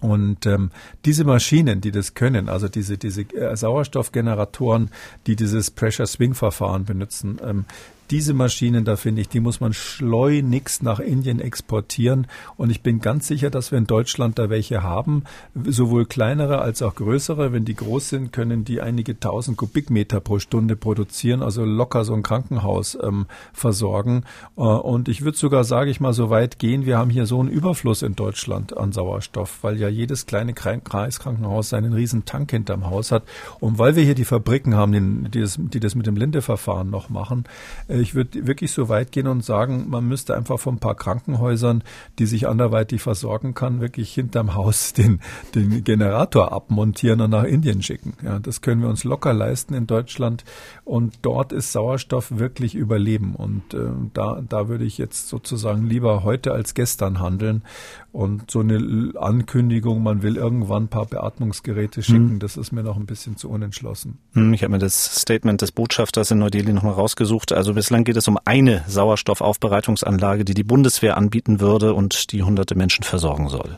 Und ähm, diese Maschinen, die das können, also diese, diese äh, Sauerstoffgeneratoren, die dieses Pressure Swing Verfahren benutzen, ähm, diese Maschinen, da finde ich, die muss man schleunigst nach Indien exportieren. Und ich bin ganz sicher, dass wir in Deutschland da welche haben, sowohl kleinere als auch größere. Wenn die groß sind, können die einige tausend Kubikmeter pro Stunde produzieren, also locker so ein Krankenhaus ähm, versorgen. Äh, und ich würde sogar, sage ich mal, so weit gehen, wir haben hier so einen Überfluss in Deutschland an Sauerstoff, weil ja jedes kleine Kreiskrankenhaus seinen riesen Tank hinterm Haus hat. Und weil wir hier die Fabriken haben, die das, die das mit dem Lindeverfahren noch machen, äh, ich würde wirklich so weit gehen und sagen, man müsste einfach von ein paar Krankenhäusern, die sich anderweitig versorgen kann, wirklich hinterm Haus *laughs* den, den Generator abmontieren und nach Indien schicken. Ja, das können wir uns locker leisten in Deutschland. Und dort ist Sauerstoff wirklich Überleben. Und äh, da, da würde ich jetzt sozusagen lieber heute als gestern handeln. Und so eine Ankündigung, man will irgendwann ein paar Beatmungsgeräte schicken, hm. das ist mir noch ein bisschen zu unentschlossen. Hm, ich habe mir das Statement des Botschafters in Neu-Delhi nochmal rausgesucht. Also bislang geht es um eine Sauerstoffaufbereitungsanlage, die die Bundeswehr anbieten würde und die hunderte Menschen versorgen soll.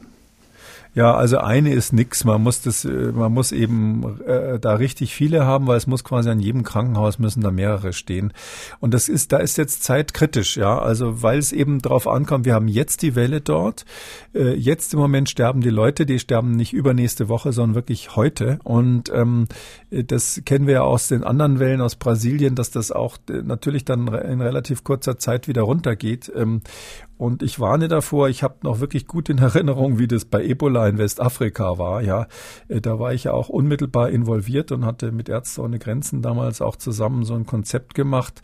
Ja, also eine ist nix. Man muss das, äh, man muss eben äh, da richtig viele haben, weil es muss quasi an jedem Krankenhaus müssen da mehrere stehen. Und das ist, da ist jetzt zeitkritisch, ja. Also weil es eben darauf ankommt, wir haben jetzt die Welle dort. Äh, jetzt im Moment sterben die Leute, die sterben nicht übernächste Woche, sondern wirklich heute. Und ähm, das kennen wir ja aus den anderen Wellen aus Brasilien, dass das auch äh, natürlich dann in relativ kurzer Zeit wieder runtergeht. Ähm, und ich warne davor, ich habe noch wirklich gut in *laughs* Erinnerung, wie das bei Ebola in Westafrika war. Ja, äh, da war ich ja auch unmittelbar involviert und hatte mit Ärzte ohne Grenzen damals auch zusammen so ein Konzept gemacht.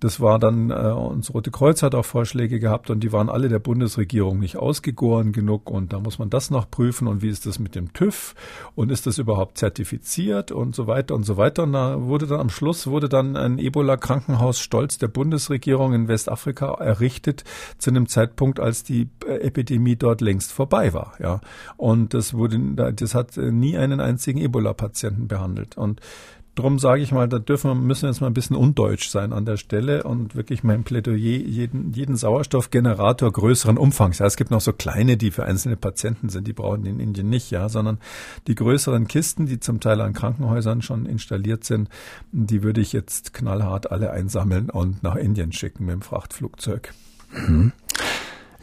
Das war dann, äh, uns Rote Kreuz hat auch Vorschläge gehabt und die waren alle der Bundesregierung nicht ausgegoren genug und da muss man das noch prüfen und wie ist das mit dem TÜV und ist das überhaupt zertifiziert und so weiter und so weiter. Und da wurde dann am Schluss wurde dann ein Ebola-Krankenhaus stolz der Bundesregierung in Westafrika errichtet zu einem Zeitpunkt, als die äh, Epidemie dort längst vorbei war. Ja, und das wurde, das hat nie einen einzigen Ebola-Patienten behandelt. Und Drum sage ich mal, da dürfen wir, müssen wir jetzt mal ein bisschen undeutsch sein an der Stelle und wirklich mein Plädoyer, jeden, jeden Sauerstoffgenerator größeren Umfangs. Ja, es gibt noch so kleine, die für einzelne Patienten sind, die brauchen die in Indien nicht, ja, sondern die größeren Kisten, die zum Teil an Krankenhäusern schon installiert sind, die würde ich jetzt knallhart alle einsammeln und nach Indien schicken mit dem Frachtflugzeug. Mhm.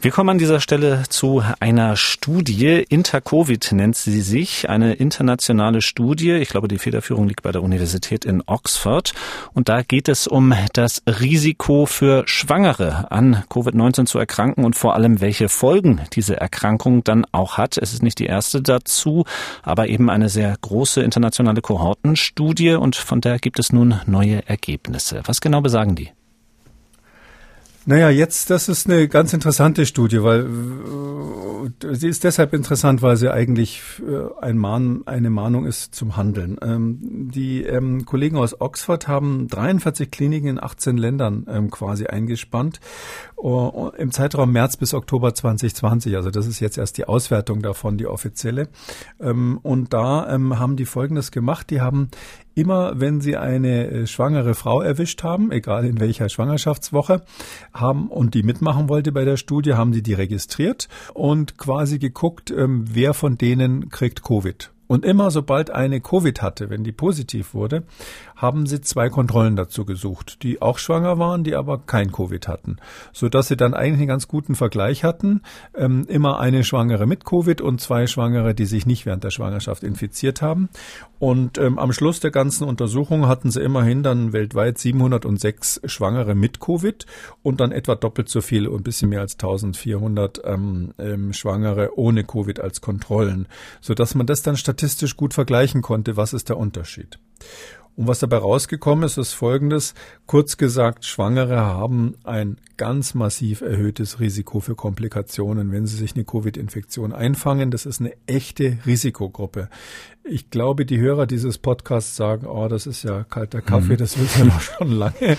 Wir kommen an dieser Stelle zu einer Studie. Intercovid nennt sie sich, eine internationale Studie. Ich glaube, die Federführung liegt bei der Universität in Oxford. Und da geht es um das Risiko für Schwangere an Covid-19 zu erkranken und vor allem, welche Folgen diese Erkrankung dann auch hat. Es ist nicht die erste dazu, aber eben eine sehr große internationale Kohortenstudie und von der gibt es nun neue Ergebnisse. Was genau besagen die? Naja, jetzt, das ist eine ganz interessante Studie, weil äh, sie ist deshalb interessant, weil sie eigentlich äh, ein Mahn, eine Mahnung ist zum Handeln. Ähm, die ähm, Kollegen aus Oxford haben 43 Kliniken in 18 Ländern ähm, quasi eingespannt uh, im Zeitraum März bis Oktober 2020. Also das ist jetzt erst die Auswertung davon, die offizielle. Ähm, und da ähm, haben die Folgendes gemacht. Die haben immer, wenn sie eine äh, schwangere Frau erwischt haben, egal in welcher Schwangerschaftswoche, haben und die mitmachen wollte bei der Studie, haben die die registriert und quasi geguckt, ähm, wer von denen kriegt Covid. Und immer sobald eine Covid hatte, wenn die positiv wurde, haben sie zwei Kontrollen dazu gesucht, die auch schwanger waren, die aber kein Covid hatten, so dass sie dann eigentlich einen ganz guten Vergleich hatten. Ähm, immer eine Schwangere mit Covid und zwei Schwangere, die sich nicht während der Schwangerschaft infiziert haben. Und ähm, am Schluss der ganzen Untersuchung hatten sie immerhin dann weltweit 706 Schwangere mit Covid und dann etwa doppelt so viel und ein bisschen mehr als 1400 ähm, ähm, Schwangere ohne Covid als Kontrollen, so dass man das dann statistisch gut vergleichen konnte. Was ist der Unterschied? Und was dabei rausgekommen ist, ist Folgendes. Kurz gesagt, Schwangere haben ein ganz massiv erhöhtes Risiko für Komplikationen, wenn sie sich eine Covid-Infektion einfangen. Das ist eine echte Risikogruppe. Ich glaube, die Hörer dieses Podcasts sagen, oh, das ist ja kalter Kaffee, mhm. das wissen wir noch schon lange.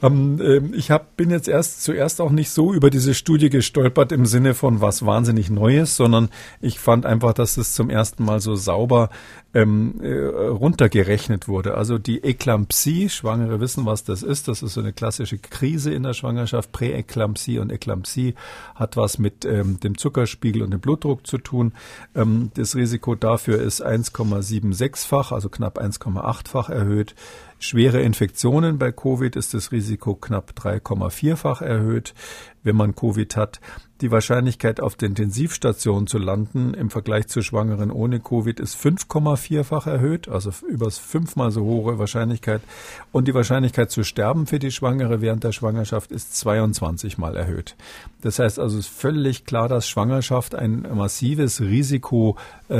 Ähm, ähm, ich hab, bin jetzt erst zuerst auch nicht so über diese Studie gestolpert im Sinne von was wahnsinnig Neues, sondern ich fand einfach, dass es zum ersten Mal so sauber ähm, äh, runtergerechnet wurde. Also die Eklampsie, Schwangere wissen, was das ist. Das ist so eine klassische Krise in der Schwangerschaft. Präeklampsie und Eklampsie hat was mit ähm, dem Zuckerspiegel und dem Blutdruck zu tun. Ähm, das Risiko dafür ist 1,76-fach, also knapp 1,8-fach erhöht. Schwere Infektionen bei Covid ist das Risiko knapp 3,4-fach erhöht, wenn man Covid hat. Die Wahrscheinlichkeit, auf der Intensivstation zu landen im Vergleich zu Schwangeren ohne Covid ist 5,4-fach erhöht, also über fünfmal so hohe Wahrscheinlichkeit. Und die Wahrscheinlichkeit zu sterben für die Schwangere während der Schwangerschaft ist 22 mal erhöht. Das heißt also, es ist völlig klar, dass Schwangerschaft ein massives Risiko äh,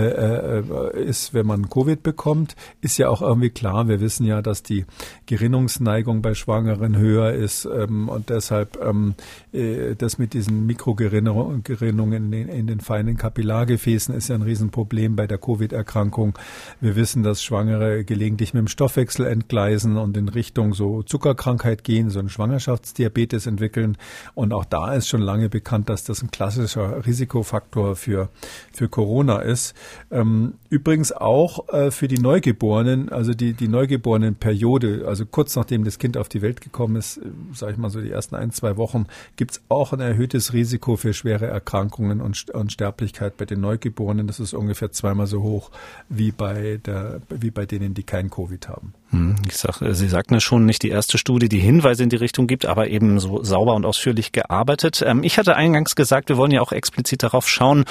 äh, ist, wenn man Covid bekommt. Ist ja auch irgendwie klar. Wir wissen ja, dass die Gerinnungsneigung bei Schwangeren höher ist ähm, und deshalb ähm, äh, das mit diesen Mikrogerinnungen in, in den feinen Kapillargefäßen ist ja ein Riesenproblem bei der Covid-Erkrankung. Wir wissen, dass Schwangere gelegentlich mit dem Stoffwechsel entgleisen und in Richtung so Zuckerkrankheit gehen, so einen Schwangerschaftsdiabetes entwickeln. Und auch da ist schon lange bekannt, dass das ein klassischer Risikofaktor für, für Corona ist. Ähm, übrigens auch äh, für die Neugeborenen, also die, die Neugeborenen per Periode, also kurz nachdem das Kind auf die Welt gekommen ist, äh, sage ich mal so die ersten ein, zwei Wochen, gibt's auch ein erhöhtes Risiko für schwere Erkrankungen und, und Sterblichkeit bei den Neugeborenen. Das ist ungefähr zweimal so hoch wie bei der, wie bei denen, die kein Covid haben. Hm, ich sag, Sie sagten ja schon, nicht die erste Studie, die Hinweise in die Richtung gibt, aber eben so sauber und ausführlich gearbeitet. Ähm, ich hatte eingangs gesagt, wir wollen ja auch explizit darauf schauen,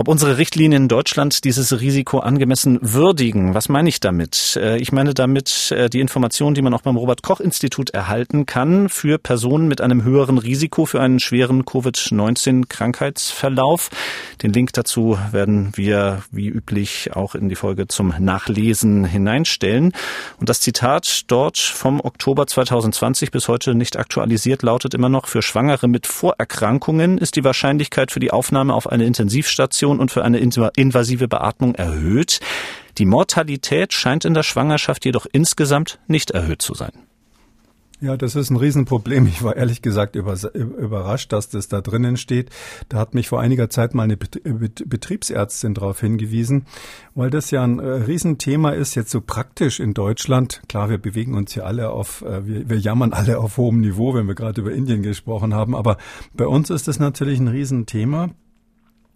ob unsere Richtlinien in Deutschland dieses Risiko angemessen würdigen. Was meine ich damit? Äh, ich meine damit äh, die Informationen, die man auch beim Robert Koch Institut erhalten kann für Personen mit einem höheren Risiko für einen schweren Covid-19 Krankheitsverlauf. Den Link dazu werden wir wie üblich auch in die Folge zum Nachlesen hineinstellen. Und das Zitat dort vom Oktober 2020 bis heute nicht aktualisiert lautet immer noch, für Schwangere mit Vorerkrankungen ist die Wahrscheinlichkeit für die Aufnahme auf eine Intensivstation Intubation und für eine invasive Beatmung erhöht. Die Mortalität scheint in der Schwangerschaft jedoch insgesamt nicht erhöht zu sein. Ja, das ist ein Riesenproblem. Ich war ehrlich gesagt überrascht, dass das da drinnen steht. Da hat mich vor einiger Zeit mal eine Betriebsärztin darauf hingewiesen, weil das ja ein äh, Riesenthema ist, jetzt so praktisch in Deutschland. Klar, wir bewegen uns hier alle auf, äh, wir, wir jammern alle auf hohem Niveau, wenn wir gerade über Indien gesprochen haben. Aber bei uns ist das natürlich ein Riesenthema.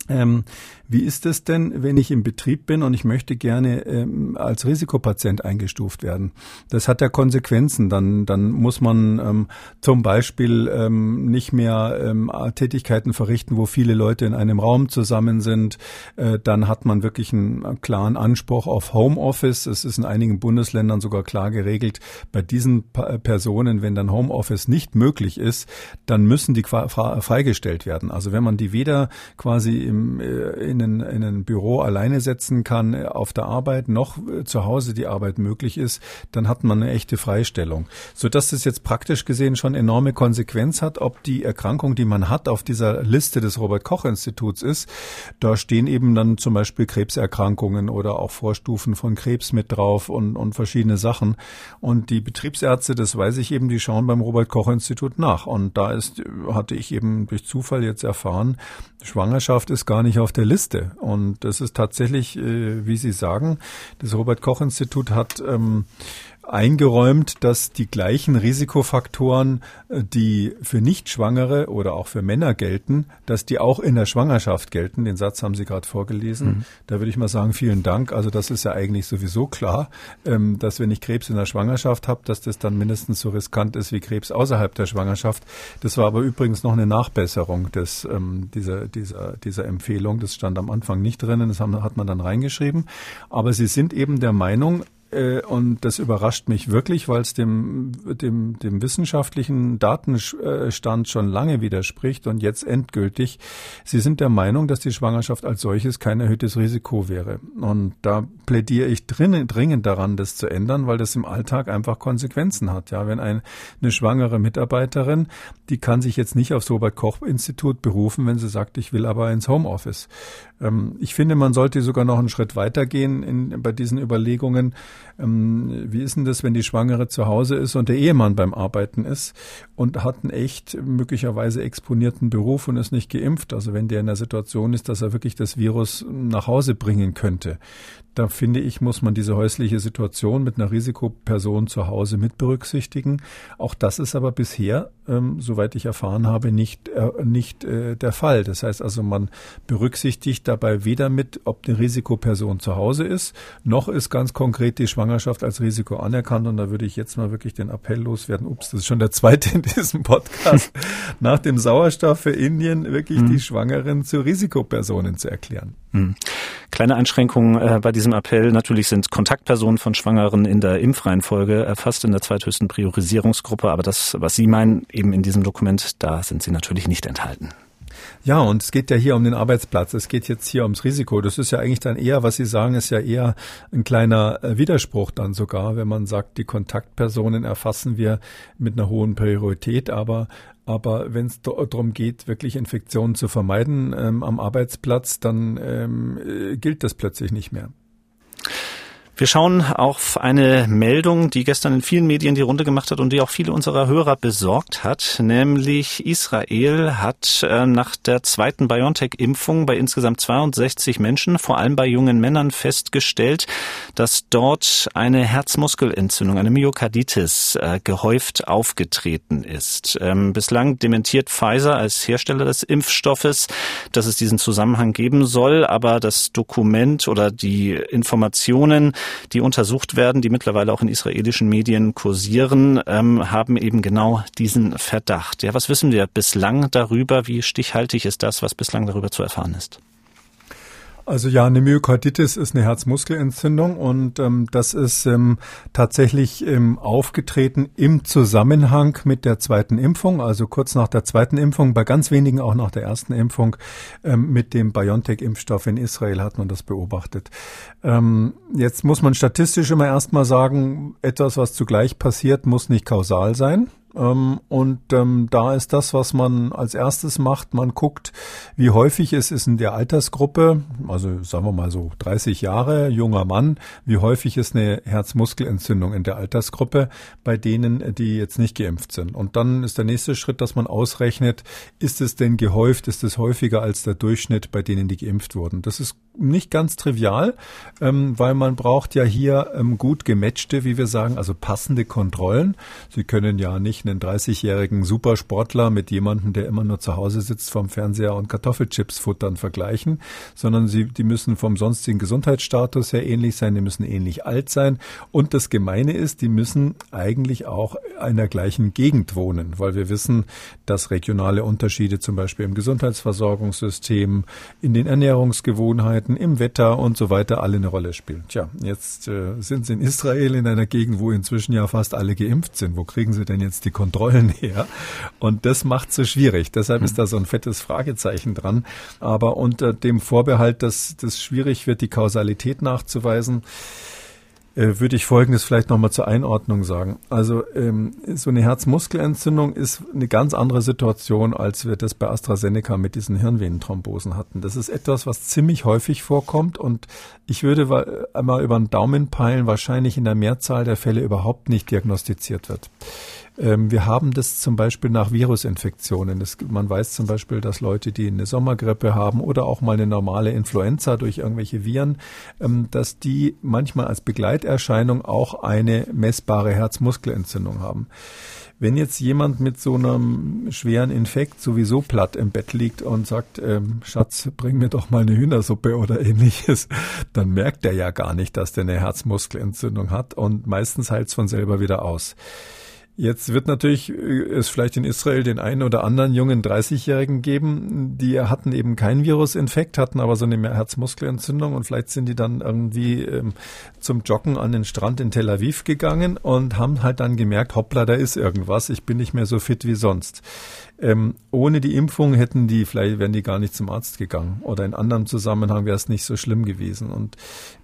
Ähm, wie ist es denn, wenn ich im Betrieb bin und ich möchte gerne ähm, als Risikopatient eingestuft werden? Das hat ja Konsequenzen. Dann, dann muss man ähm, zum Beispiel ähm, nicht mehr ähm, Tätigkeiten verrichten, wo viele Leute in einem Raum zusammen sind. Äh, dann hat man wirklich einen klaren Anspruch auf Homeoffice. Es ist in einigen Bundesländern sogar klar geregelt. Bei diesen pa Personen, wenn dann Homeoffice nicht möglich ist, dann müssen die freigestellt werden. Also wenn man die weder quasi im, äh, in, ein, in ein Büro alleine setzen kann, äh, auf der Arbeit noch äh, zu Hause die Arbeit möglich ist, dann hat man eine echte Freistellung. Sodass das jetzt praktisch gesehen schon enorme Konsequenz hat, ob die Erkrankung, die man hat, auf dieser Liste des Robert-Koch-Instituts ist. Da stehen eben dann zum Beispiel Krebserkrankungen oder auch Vorstufen von Krebs mit drauf und, und verschiedene Sachen. Und die Betriebsärzte, das weiß ich eben, die schauen beim Robert-Koch-Institut nach. Und da ist, hatte ich eben durch Zufall jetzt erfahren, Schwangerschaft ist gar nicht auf der Liste. Und das ist tatsächlich, äh, wie Sie sagen, das Robert Koch Institut hat ähm, eingeräumt, dass die gleichen Risikofaktoren, äh, die für Nichtschwangere oder auch für Männer gelten, dass die auch in der Schwangerschaft gelten. Den Satz haben Sie gerade vorgelesen. Mhm. Da würde ich mal sagen, vielen Dank. Also das ist ja eigentlich sowieso klar, ähm, dass wenn ich Krebs in der Schwangerschaft habe, dass das dann mindestens so riskant ist wie Krebs außerhalb der Schwangerschaft. Das war aber übrigens noch eine Nachbesserung des, ähm, dieser, dieser, dieser Empfehlung. Das stand am Anfang nicht drinnen. Das hat man dann reingeschrieben. Aber Sie sind eben der Meinung, äh, und das überrascht mich wirklich, weil es dem, dem, dem wissenschaftlichen Datenstand schon lange widerspricht und jetzt endgültig. Sie sind der Meinung, dass die Schwangerschaft als solches kein erhöhtes Risiko wäre. Und da plädiere ich dringend, dringend daran, das zu ändern, weil das im Alltag einfach Konsequenzen hat. Ja, wenn ein, eine schwangere Mitarbeiterin, die kann sich jetzt nicht aufs Robert Koch Institut berufen, wenn sie sagt, ich will aber ins Homeoffice. Ähm, ich finde, man sollte sogar noch einen Schritt weitergehen in, bei diesen Überlegungen. Ähm, wie ist denn das, wenn die Schwangere zu Hause ist und der Ehemann beim Arbeiten ist und hat einen echt möglicherweise exponierten Beruf und ist nicht geimpft? Also wenn der in der Situation ist, dass er wirklich das Virus nach Hause bringen könnte, da finde ich, muss man diese häusliche Situation mit einer Risikoperson zu Hause mit berücksichtigen. Auch das ist aber bisher, ähm, soweit ich erfahren habe, nicht, äh, nicht äh, der Fall. Das heißt also, man berücksichtigt dabei weder mit, ob die Risikoperson zu Hause ist, noch ist ganz konkret die Schwangerschaft als Risiko anerkannt. Und da würde ich jetzt mal wirklich den Appell loswerden. Ups, das ist schon der zweite in diesem Podcast. *laughs* nach dem Sauerstoff für Indien wirklich mhm. die Schwangeren zu Risikopersonen zu erklären. Mhm. Kleine Einschränkungen äh, bei diesem Appell. Natürlich sind Kontaktpersonen von Schwangeren in der Impfreihenfolge erfasst in der zweithöchsten Priorisierungsgruppe. Aber das, was Sie meinen, eben in diesem Dokument, da sind sie natürlich nicht enthalten. Ja, und es geht ja hier um den Arbeitsplatz. Es geht jetzt hier ums Risiko. Das ist ja eigentlich dann eher, was Sie sagen, ist ja eher ein kleiner äh, Widerspruch dann sogar, wenn man sagt, die Kontaktpersonen erfassen wir mit einer hohen Priorität, aber aber wenn es darum geht, wirklich Infektionen zu vermeiden ähm, am Arbeitsplatz, dann ähm, äh, gilt das plötzlich nicht mehr. Wir schauen auf eine Meldung, die gestern in vielen Medien die Runde gemacht hat und die auch viele unserer Hörer besorgt hat, nämlich Israel hat äh, nach der zweiten BioNTech-Impfung bei insgesamt 62 Menschen, vor allem bei jungen Männern, festgestellt, dass dort eine Herzmuskelentzündung, eine Myokarditis äh, gehäuft aufgetreten ist. Ähm, bislang dementiert Pfizer als Hersteller des Impfstoffes, dass es diesen Zusammenhang geben soll, aber das Dokument oder die Informationen die untersucht werden, die mittlerweile auch in israelischen Medien kursieren, ähm, haben eben genau diesen Verdacht. Ja, was wissen wir bislang darüber? Wie stichhaltig ist das, was bislang darüber zu erfahren ist? Also ja, eine Myokarditis ist eine Herzmuskelentzündung und ähm, das ist ähm, tatsächlich ähm, aufgetreten im Zusammenhang mit der zweiten Impfung, also kurz nach der zweiten Impfung, bei ganz wenigen auch nach der ersten Impfung ähm, mit dem BioNTech-Impfstoff in Israel hat man das beobachtet. Ähm, jetzt muss man statistisch immer erstmal sagen, etwas, was zugleich passiert, muss nicht kausal sein. Ähm, und ähm, da ist das, was man als erstes macht. Man guckt, wie häufig es ist in der Altersgruppe, also sagen wir mal so 30 Jahre, junger Mann, wie häufig ist eine Herzmuskelentzündung in der Altersgruppe bei denen, die jetzt nicht geimpft sind. Und dann ist der nächste Schritt, dass man ausrechnet, ist es denn gehäuft, ist es häufiger als der Durchschnitt bei denen, die geimpft wurden. Das ist nicht ganz trivial, ähm, weil man braucht ja hier gut gematchte, wie wir sagen, also passende Kontrollen. Sie können ja nicht einen 30-jährigen Supersportler mit jemandem, der immer nur zu Hause sitzt vorm Fernseher und Kartoffelchips futtern vergleichen, sondern sie, die müssen vom sonstigen Gesundheitsstatus her ähnlich sein, die müssen ähnlich alt sein. Und das Gemeine ist, die müssen eigentlich auch in der gleichen Gegend wohnen, weil wir wissen, dass regionale Unterschiede zum Beispiel im Gesundheitsversorgungssystem, in den Ernährungsgewohnheiten, im Wetter und so weiter alle eine Rolle spielen. Tja, jetzt äh, sind sie in Israel in einer Gegend, wo inzwischen ja fast alle geimpft sind. Wo kriegen sie denn jetzt die Kontrollen *laughs* her. Und das macht es so schwierig. Deshalb ist da so ein fettes Fragezeichen dran. Aber unter dem Vorbehalt, dass das schwierig wird, die Kausalität nachzuweisen, äh, würde ich Folgendes vielleicht nochmal zur Einordnung sagen. Also ähm, so eine Herzmuskelentzündung ist eine ganz andere Situation, als wir das bei AstraZeneca mit diesen Hirnvenenthrombosen hatten. Das ist etwas, was ziemlich häufig vorkommt und ich würde einmal über den Daumen peilen, wahrscheinlich in der Mehrzahl der Fälle überhaupt nicht diagnostiziert wird. Ähm, wir haben das zum Beispiel nach Virusinfektionen. Das, man weiß zum Beispiel, dass Leute, die eine Sommergrippe haben oder auch mal eine normale Influenza durch irgendwelche Viren, ähm, dass die manchmal als Begleiterscheinung auch eine messbare Herzmuskelentzündung haben. Wenn jetzt jemand mit so einem schweren Infekt sowieso platt im Bett liegt und sagt, ähm, Schatz, bring mir doch mal eine Hühnersuppe oder ähnliches, *laughs* dann merkt er ja gar nicht, dass der eine Herzmuskelentzündung hat und meistens heilt es von selber wieder aus. Jetzt wird natürlich äh, es vielleicht in Israel den einen oder anderen jungen 30-Jährigen geben, die hatten eben keinen Virusinfekt, hatten aber so eine Herzmuskelentzündung und vielleicht sind die dann irgendwie ähm, zum Joggen an den Strand in Tel Aviv gegangen und haben halt dann gemerkt, hoppla, da ist irgendwas, ich bin nicht mehr so fit wie sonst. Ähm, ohne die Impfung hätten die, vielleicht wären die gar nicht zum Arzt gegangen. Oder in anderem Zusammenhang wäre es nicht so schlimm gewesen. Und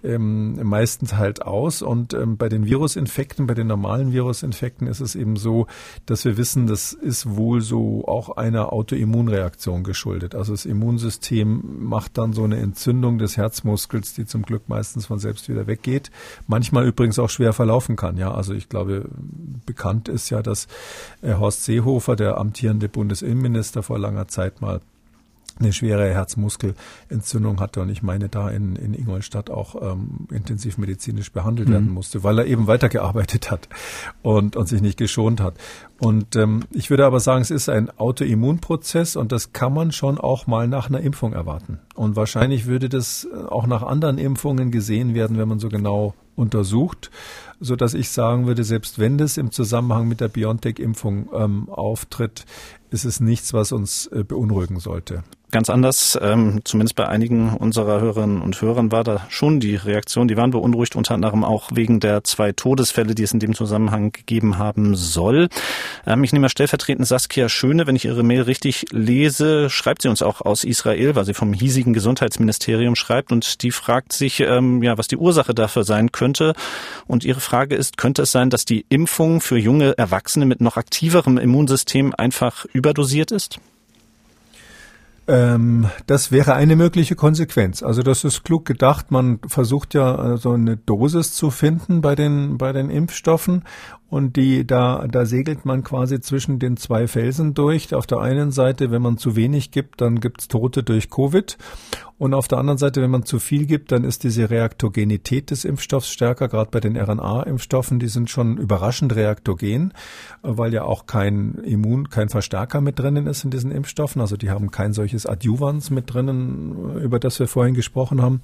ähm, meistens halt aus. Und ähm, bei den Virusinfekten, bei den normalen Virusinfekten ist es eben so, dass wir wissen, das ist wohl so auch einer Autoimmunreaktion geschuldet. Also das Immunsystem macht dann so eine Entzündung des Herzmuskels, die zum Glück meistens von selbst wieder weggeht. Manchmal übrigens auch schwer verlaufen kann. Ja, also ich glaube, bekannt ist ja, dass äh, Horst Seehofer, der amtierende Bundesinnenminister vor langer Zeit mal eine schwere Herzmuskelentzündung hatte und ich meine da in, in Ingolstadt auch ähm, intensiv medizinisch behandelt mhm. werden musste, weil er eben weitergearbeitet hat und, und sich nicht geschont hat. Und ähm, ich würde aber sagen, es ist ein Autoimmunprozess und das kann man schon auch mal nach einer Impfung erwarten. Und wahrscheinlich würde das auch nach anderen Impfungen gesehen werden, wenn man so genau untersucht, so dass ich sagen würde, selbst wenn das im Zusammenhang mit der BioNTech-Impfung ähm, auftritt, ist es nichts, was uns äh, beunruhigen sollte ganz anders. Ähm, zumindest bei einigen unserer Hörerinnen und Hörern war da schon die Reaktion. Die waren beunruhigt, unter anderem auch wegen der zwei Todesfälle, die es in dem Zusammenhang gegeben haben soll. Ähm, ich nehme stellvertretend Saskia Schöne. Wenn ich ihre Mail richtig lese, schreibt sie uns auch aus Israel, weil sie vom hiesigen Gesundheitsministerium schreibt und die fragt sich, ähm, ja, was die Ursache dafür sein könnte. Und ihre Frage ist, könnte es sein, dass die Impfung für junge Erwachsene mit noch aktiverem Immunsystem einfach überdosiert ist? Ähm, das wäre eine mögliche Konsequenz. Also das ist klug gedacht. Man versucht ja so eine Dosis zu finden bei den bei den Impfstoffen und die da da segelt man quasi zwischen den zwei Felsen durch. Auf der einen Seite, wenn man zu wenig gibt, dann gibt's Tote durch Covid und auf der anderen Seite, wenn man zu viel gibt, dann ist diese Reaktogenität des Impfstoffs stärker. Gerade bei den RNA-Impfstoffen, die sind schon überraschend reaktogen, weil ja auch kein Immun, kein Verstärker mit drinnen ist in diesen Impfstoffen. Also die haben kein solches Adjuvans mit drinnen, über das wir vorhin gesprochen haben.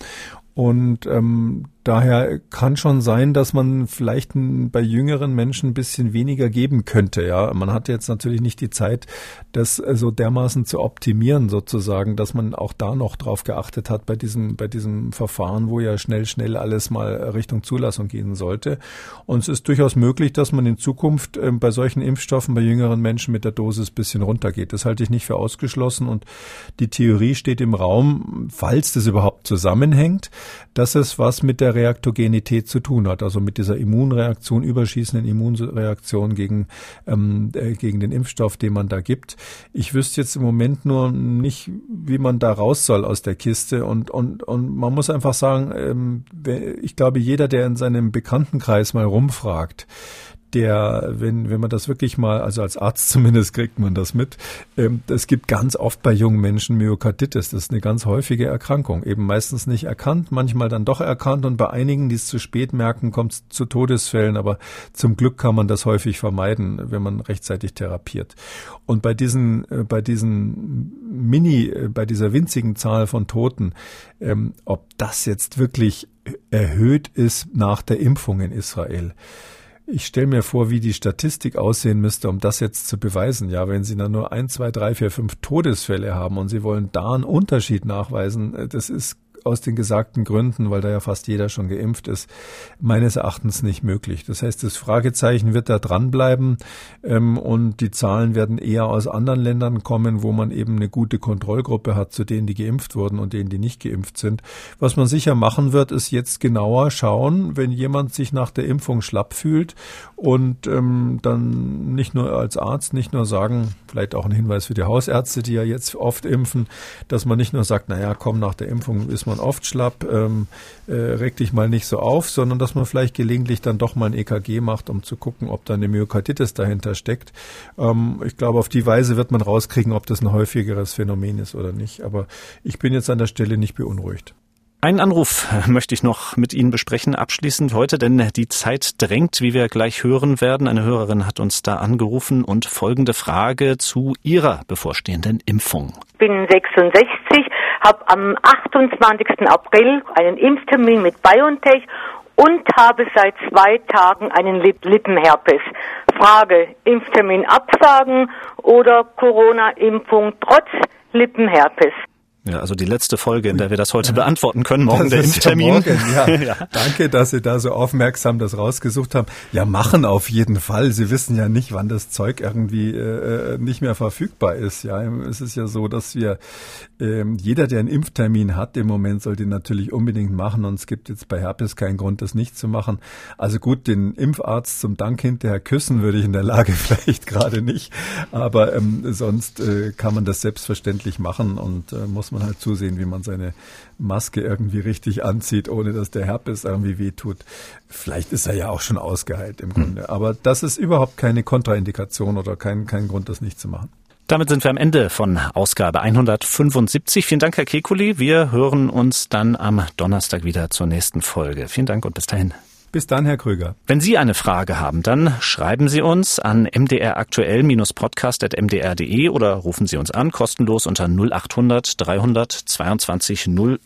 Und ähm, daher kann schon sein, dass man vielleicht bei jüngeren Menschen ein bisschen weniger geben könnte. Ja, man hat jetzt natürlich nicht die Zeit, das so dermaßen zu optimieren, sozusagen, dass man auch da noch drauf geachtet hat bei diesem bei diesem Verfahren, wo ja schnell schnell alles mal Richtung Zulassung gehen sollte. Und es ist durchaus möglich, dass man in Zukunft äh, bei solchen Impfstoffen bei jüngeren Menschen mit der Dosis bisschen runtergeht. Das halte ich nicht für ausgeschlossen. Und die Theorie steht im Raum, falls das überhaupt zusammenhängt dass es was mit der Reaktogenität zu tun hat, also mit dieser Immunreaktion, überschießenden Immunreaktion gegen, ähm, äh, gegen den Impfstoff, den man da gibt. Ich wüsste jetzt im Moment nur nicht, wie man da raus soll aus der Kiste und, und, und man muss einfach sagen, ähm, ich glaube, jeder, der in seinem Bekanntenkreis mal rumfragt, der, wenn, wenn man das wirklich mal, also als Arzt *laughs* zumindest kriegt man das mit, ähm, es gibt ganz oft bei jungen Menschen Myokarditis. Das ist eine ganz häufige Erkrankung. Eben meistens nicht erkannt, manchmal dann doch erkannt und bei einigen, die es zu spät merken, kommt es zu Todesfällen. Aber zum Glück kann man das häufig vermeiden, wenn man rechtzeitig therapiert. Und bei diesen, äh, bei diesen Mini, äh, bei dieser winzigen Zahl von Toten, ähm, ob das jetzt wirklich erhöht ist nach der Impfung in Israel. Ich stelle mir vor, wie die Statistik aussehen müsste, um das jetzt zu beweisen. Ja, wenn Sie dann nur ein, zwei, drei, vier, fünf Todesfälle haben und Sie wollen da einen Unterschied nachweisen, äh, das ist aus den gesagten Gründen, weil da ja fast jeder schon geimpft ist, meines Erachtens nicht möglich. Das heißt, das Fragezeichen wird da dranbleiben ähm, und die Zahlen werden eher aus anderen Ländern kommen, wo man eben eine gute Kontrollgruppe hat zu denen, die geimpft wurden und denen, die nicht geimpft sind. Was man sicher machen wird, ist jetzt genauer schauen, wenn jemand sich nach der Impfung schlapp fühlt und ähm, dann nicht nur als Arzt nicht nur sagen, vielleicht auch ein Hinweis für die Hausärzte, die ja jetzt oft impfen, dass man nicht nur sagt, naja, komm, nach der Impfung ist man oft schlapp, ähm, äh, reg dich mal nicht so auf, sondern dass man vielleicht gelegentlich dann doch mal ein EKG macht, um zu gucken, ob da eine Myokarditis dahinter steckt. Ähm, ich glaube, auf die Weise wird man rauskriegen, ob das ein häufigeres Phänomen ist oder nicht. Aber ich bin jetzt an der Stelle nicht beunruhigt. Einen Anruf *laughs* möchte ich noch mit Ihnen besprechen, abschließend heute, denn die Zeit drängt, wie wir gleich hören werden. Eine Hörerin hat uns da angerufen und folgende Frage zu ihrer bevorstehenden Impfung. Ich bin 66, habe am 28. April einen Impftermin mit BioNTech und habe seit zwei Tagen einen Lippenherpes. Frage, Impftermin absagen oder Corona-Impfung trotz Lippenherpes? Ja, also die letzte Folge, in der wir das heute ja. beantworten können. Morgen das der Impftermin. Ja *laughs* ja. Danke, dass Sie da so aufmerksam das rausgesucht haben. Ja, machen auf jeden Fall. Sie wissen ja nicht, wann das Zeug irgendwie äh, äh nicht mehr verfügbar ist. Ja, es ist ja so, dass wir äh, jeder, der einen Impftermin hat, im Moment soll den natürlich unbedingt machen. Und es gibt jetzt bei Herpes keinen Grund, das nicht zu machen. Also gut, den Impfarzt zum Dank hinterher küssen würde ich in der Lage *laughs* vielleicht gerade nicht. Aber ähm, sonst äh, kann man das selbstverständlich machen und äh, muss man man halt zusehen, wie man seine Maske irgendwie richtig anzieht, ohne dass der Herpes irgendwie wehtut. Vielleicht ist er ja auch schon ausgeheilt im Grunde. Hm. Aber das ist überhaupt keine Kontraindikation oder kein, kein Grund, das nicht zu machen. Damit sind wir am Ende von Ausgabe 175. Vielen Dank, Herr Kekuli. Wir hören uns dann am Donnerstag wieder zur nächsten Folge. Vielen Dank und bis dahin. Bis dann, Herr Krüger. Wenn Sie eine Frage haben, dann schreiben Sie uns an mdraktuell-podcast.mdr.de oder rufen Sie uns an, kostenlos unter 0800 322 00.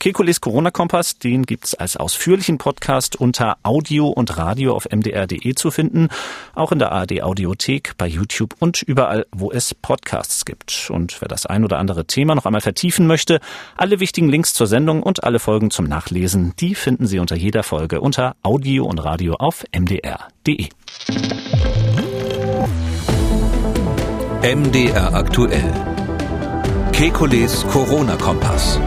Kekules Corona-Kompass, den gibt's als ausführlichen Podcast unter Audio und Radio auf mdr.de zu finden, auch in der ARD-Audiothek, bei YouTube und überall, wo es Podcasts gibt. Und wer das ein oder andere Thema noch einmal vertiefen möchte, alle wichtigen Links zur Sendung und alle Folgen zum Nachlesen, die finden Sie unter jeder Folge unter Audio und Radio auf mdr.de. MDR aktuell. Kekules Corona-Kompass.